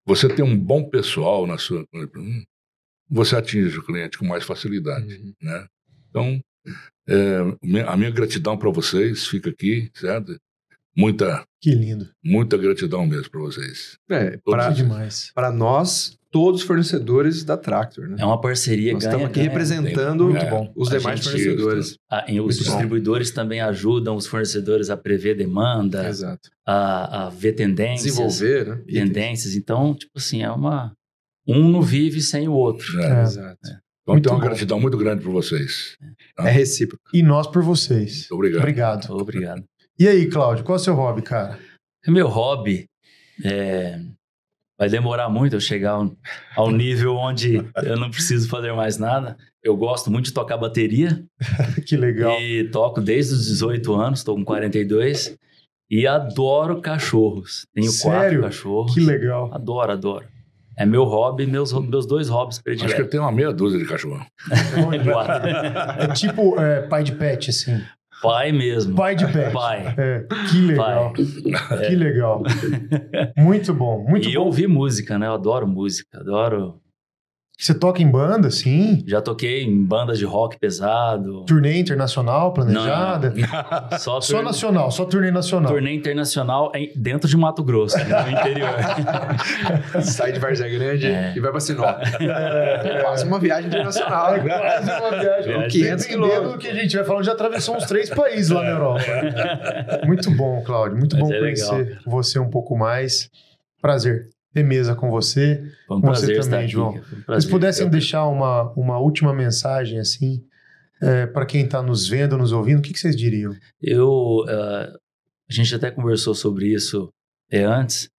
você tem um bom pessoal na sua. hum, Você atinge o cliente com mais facilidade. Uhum. Né? Então, é, a minha gratidão para vocês fica aqui, certo? Muita, Que lindo. muita gratidão mesmo para vocês. É, para demais. nós, todos os fornecedores da Tractor, né? É uma parceria Nós ganha, estamos aqui ganha. representando Muito bom. os A demais gente- fornecedores. E os bom. distribuidores também ajudam os fornecedores a prever demanda, Exato. a, a ver tendências. Desenvolver, né? Tendências. Então, tipo assim, é uma. Um não vive sem o outro. né? É. Exato. Então, Muito uma bom. gratidão muito grande por vocês. É recíproco. E nós por vocês. Muito obrigado. Obrigado. Obrigado. E aí, Cláudio, qual é o seu hobby, cara? Meu hobby é, vai demorar muito eu chegar ao, ao nível onde eu não preciso fazer mais nada. Eu gosto muito de tocar bateria *laughs* que legal. e toco desde os 18 anos, estou com 42 e adoro cachorros. Tenho Sério? quatro cachorros. Que legal. Adoro, adoro. É meu hobby, meus, meus dois hobbies Acho que eu prediletos. tenho uma meia dúzia de cachorro. *laughs* É tipo é, pai de pet, assim. Pai mesmo. Pai de pet. Pai. É, que legal. Que legal. Muito bom, muito e bom. ouvir música, né? Eu adoro música, adoro Você toca em banda, sim? Já toquei em bandas de rock pesado. Turnê internacional planejada? Não, só, *laughs* só nacional, só turnê nacional. Turnê internacional dentro de Mato Grosso, no interior. *laughs* Sai de Várzea Grande é. e vai pra Sinop. *laughs* É. Quase uma viagem internacional. É quase uma viagem. 500 Dependendo do que a gente vai falando, já atravessou uns três países lá na Europa. Muito bom, Cláudio. Muito Mas bom é conhecer legal, você um pouco mais. Prazer ter mesa com você. Foi um com prazer você também, João. Um Se pudessem deixar uma, uma última mensagem assim, é, para quem está nos vendo, nos ouvindo, o que, que vocês diriam? Eu, uh, a gente até conversou sobre isso é, antes.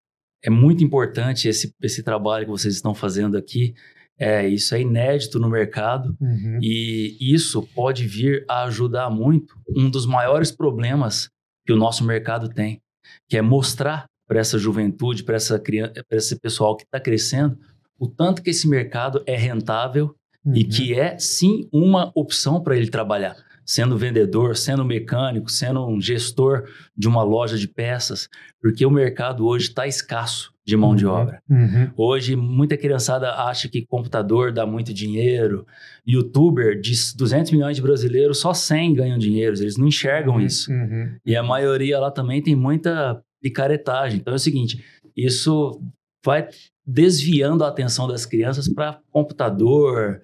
É muito importante esse, esse trabalho que vocês estão fazendo aqui. É, isso é inédito no mercado uhum. e isso pode vir a ajudar muito um dos maiores problemas que o nosso mercado tem, que é mostrar para essa juventude, para essa criança, para esse pessoal que está crescendo, o tanto que esse mercado é rentável uhum. e que é sim uma opção para ele trabalhar, sendo vendedor, sendo mecânico, sendo um gestor de uma loja de peças, porque o mercado hoje está escasso de mão uhum. de obra. Uhum. Hoje, muita criançada acha que computador dá muito dinheiro. Youtuber, de 200 milhões de brasileiros, só 100 ganham dinheiro. Eles não enxergam uhum. isso. Uhum. E a maioria lá também tem muita picaretagem. Então é o seguinte, isso vai desviando a atenção das crianças para computador.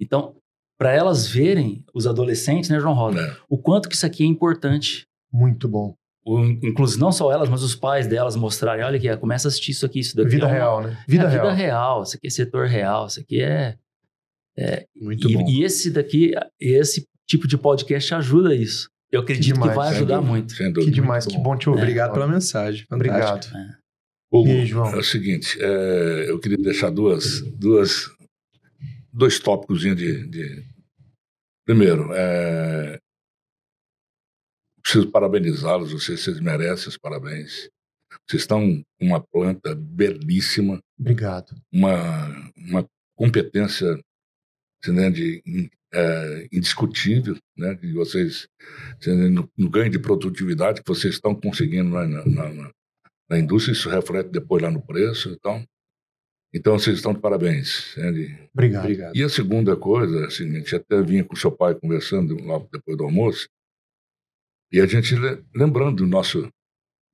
Então, para elas verem, os adolescentes, né, João Rosa, É. o quanto que isso aqui é importante. Muito bom. O, inclusive, não só elas, mas os pais delas mostrarem, olha aqui, começa a assistir isso aqui, isso daqui. Vida é uma- real, né? é Vida a real. vida real, isso aqui é setor real, isso aqui é... Muito e, bom. e esse daqui, esse tipo de podcast ajuda isso. Eu acredito que, demais, vai Sem ajudar dúvida, muito. Sem Que demais, muito que bom. bom te ouvir. Obrigado pela Cláudio. mensagem. Obrigado. Fantástico. Hugo, E aí, João? é o seguinte, é, eu queria deixar duas, duas, dois tópicos de, de... Primeiro, é, preciso parabenizá-los, vocês, vocês merecem os parabéns. Vocês estão com uma planta belíssima, Obrigado. uma, uma competência né, de, é, indiscutível, né, que vocês, né, no, no ganho de produtividade que vocês estão conseguindo na, na, na, na indústria, isso reflete depois lá no preço, então, então vocês estão de parabéns. né, de- Obrigado. Obrigado. e a segunda coisa, é a seguinte, até vinha com seu pai conversando logo depois do almoço, e a gente le- lembrando do nosso,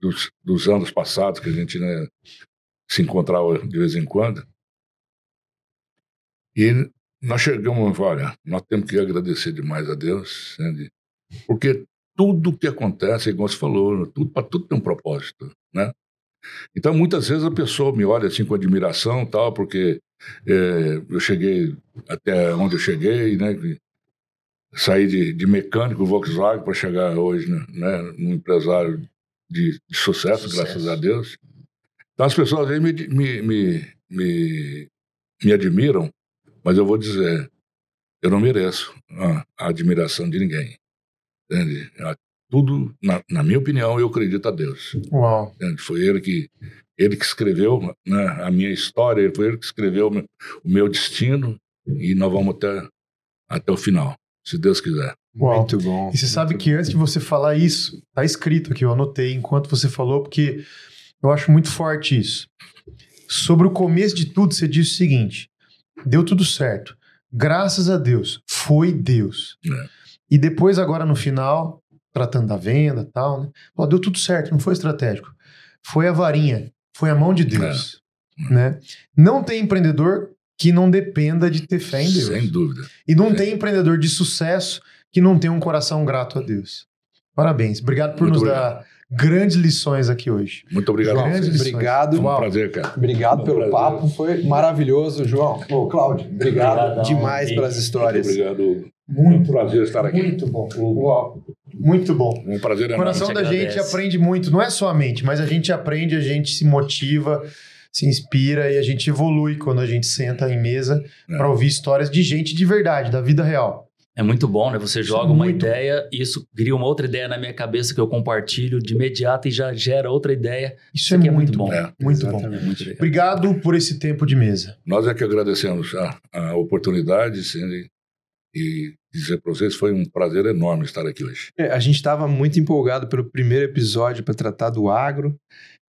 dos, dos anos passados, que a gente né, se encontrava de vez em quando, e nós chegamos olha, nós temos que agradecer demais a Deus, de- porque tudo que acontece, igual você falou, tudo, para tudo tem um propósito, né? Então, muitas vezes a pessoa me olha assim com admiração tal, porque é, eu cheguei até onde eu cheguei, né? Saí de, de mecânico Volkswagen para chegar hoje né, né, num empresário de, de sucesso, Sucesso. graças a Deus. Então as pessoas vezes me, me, me, me, me admiram, mas eu vou dizer, eu não mereço a, admiração de ninguém. Entende? Tudo, na, na minha opinião, eu acredito a Deus. Uau. Entende? Foi ele que ele que escreveu né, a minha história, foi ele que escreveu o meu, o meu destino e nós vamos até, até o final, se Deus quiser. Uau. Muito bom. E você sabe que antes de você falar isso, tá escrito aqui, eu anotei enquanto você falou, porque eu acho muito forte isso. Sobre o começo de tudo, você disse o seguinte: deu tudo certo. Graças a Deus, foi Deus. É. E depois, agora no final, tratando da venda e tal, né? Ó, deu tudo certo, não foi estratégico. Foi a varinha, foi a mão de Deus. É. Né? Não tem empreendedor que não dependa de ter fé em Deus. Sem dúvida. E não Sim. tem empreendedor de sucesso que não tenha um coração grato a Deus. Parabéns. Obrigado por Muito nos obrigado. dar grandes lições aqui hoje. Muito obrigado. Grandes. Obrigado. Foi um prazer, cara. Obrigado Um pelo prazer. papo, foi maravilhoso, João. Ô, Cláudio, obrigado Obrigadão. demais pelas Muito histórias. obrigado. Hugo. Foi um prazer estar aqui. Muito bom. Uau. Muito bom. Um prazer O enorme. coração gente da gente aprende muito, não é só a mente, mas a gente aprende, a gente se motiva, se inspira e a gente evolui quando a gente senta em mesa É. para ouvir histórias de gente de verdade, da vida real. É muito bom, né? Você Isso joga é uma muito ideia, isso cria uma outra ideia na minha cabeça que eu compartilho de imediato e já gera outra ideia. Isso, é, aqui muito bom. É. Muito bom. Muito. Obrigado por esse tempo de mesa. Nós é que agradecemos a, a oportunidade e, e dizer para vocês foi um prazer enorme estar aqui hoje. É, A gente estava muito empolgado pelo primeiro episódio para tratar do agro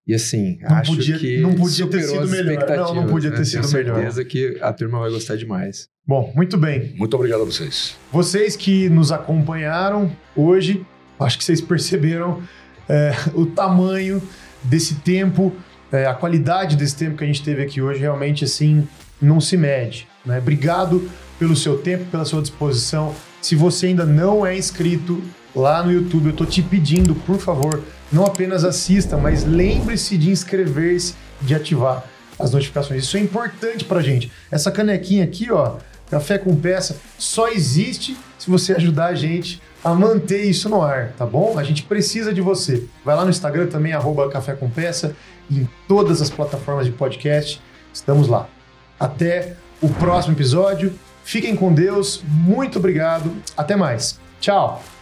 E assim, Não acho podia- que não podia ter sido melhor. Não, não podia né? ter sido Tenho melhor. certeza que a turma vai gostar demais. Bom, muito bem. Muito obrigado a vocês. Vocês que nos acompanharam hoje, acho que vocês perceberam é, o tamanho desse tempo, é, a qualidade desse tempo que a gente teve aqui hoje, realmente assim, não se mede. Né? Obrigado pelo seu tempo, pela sua disposição. Se você ainda não é inscrito lá no YouTube, eu tô te pedindo, por favor, não apenas assista, mas lembre-se de inscrever-se, de ativar as notificações. Isso é importante pra gente. Essa canequinha aqui, ó, Café com Peça, só existe se você ajudar a gente a manter isso no ar, tá bom? A gente precisa de você. Vai lá no Instagram também, arroba Café com Peça, e em todas as plataformas de podcast, estamos lá. Até o próximo episódio. Fiquem com Deus, muito obrigado, até mais. Tchau!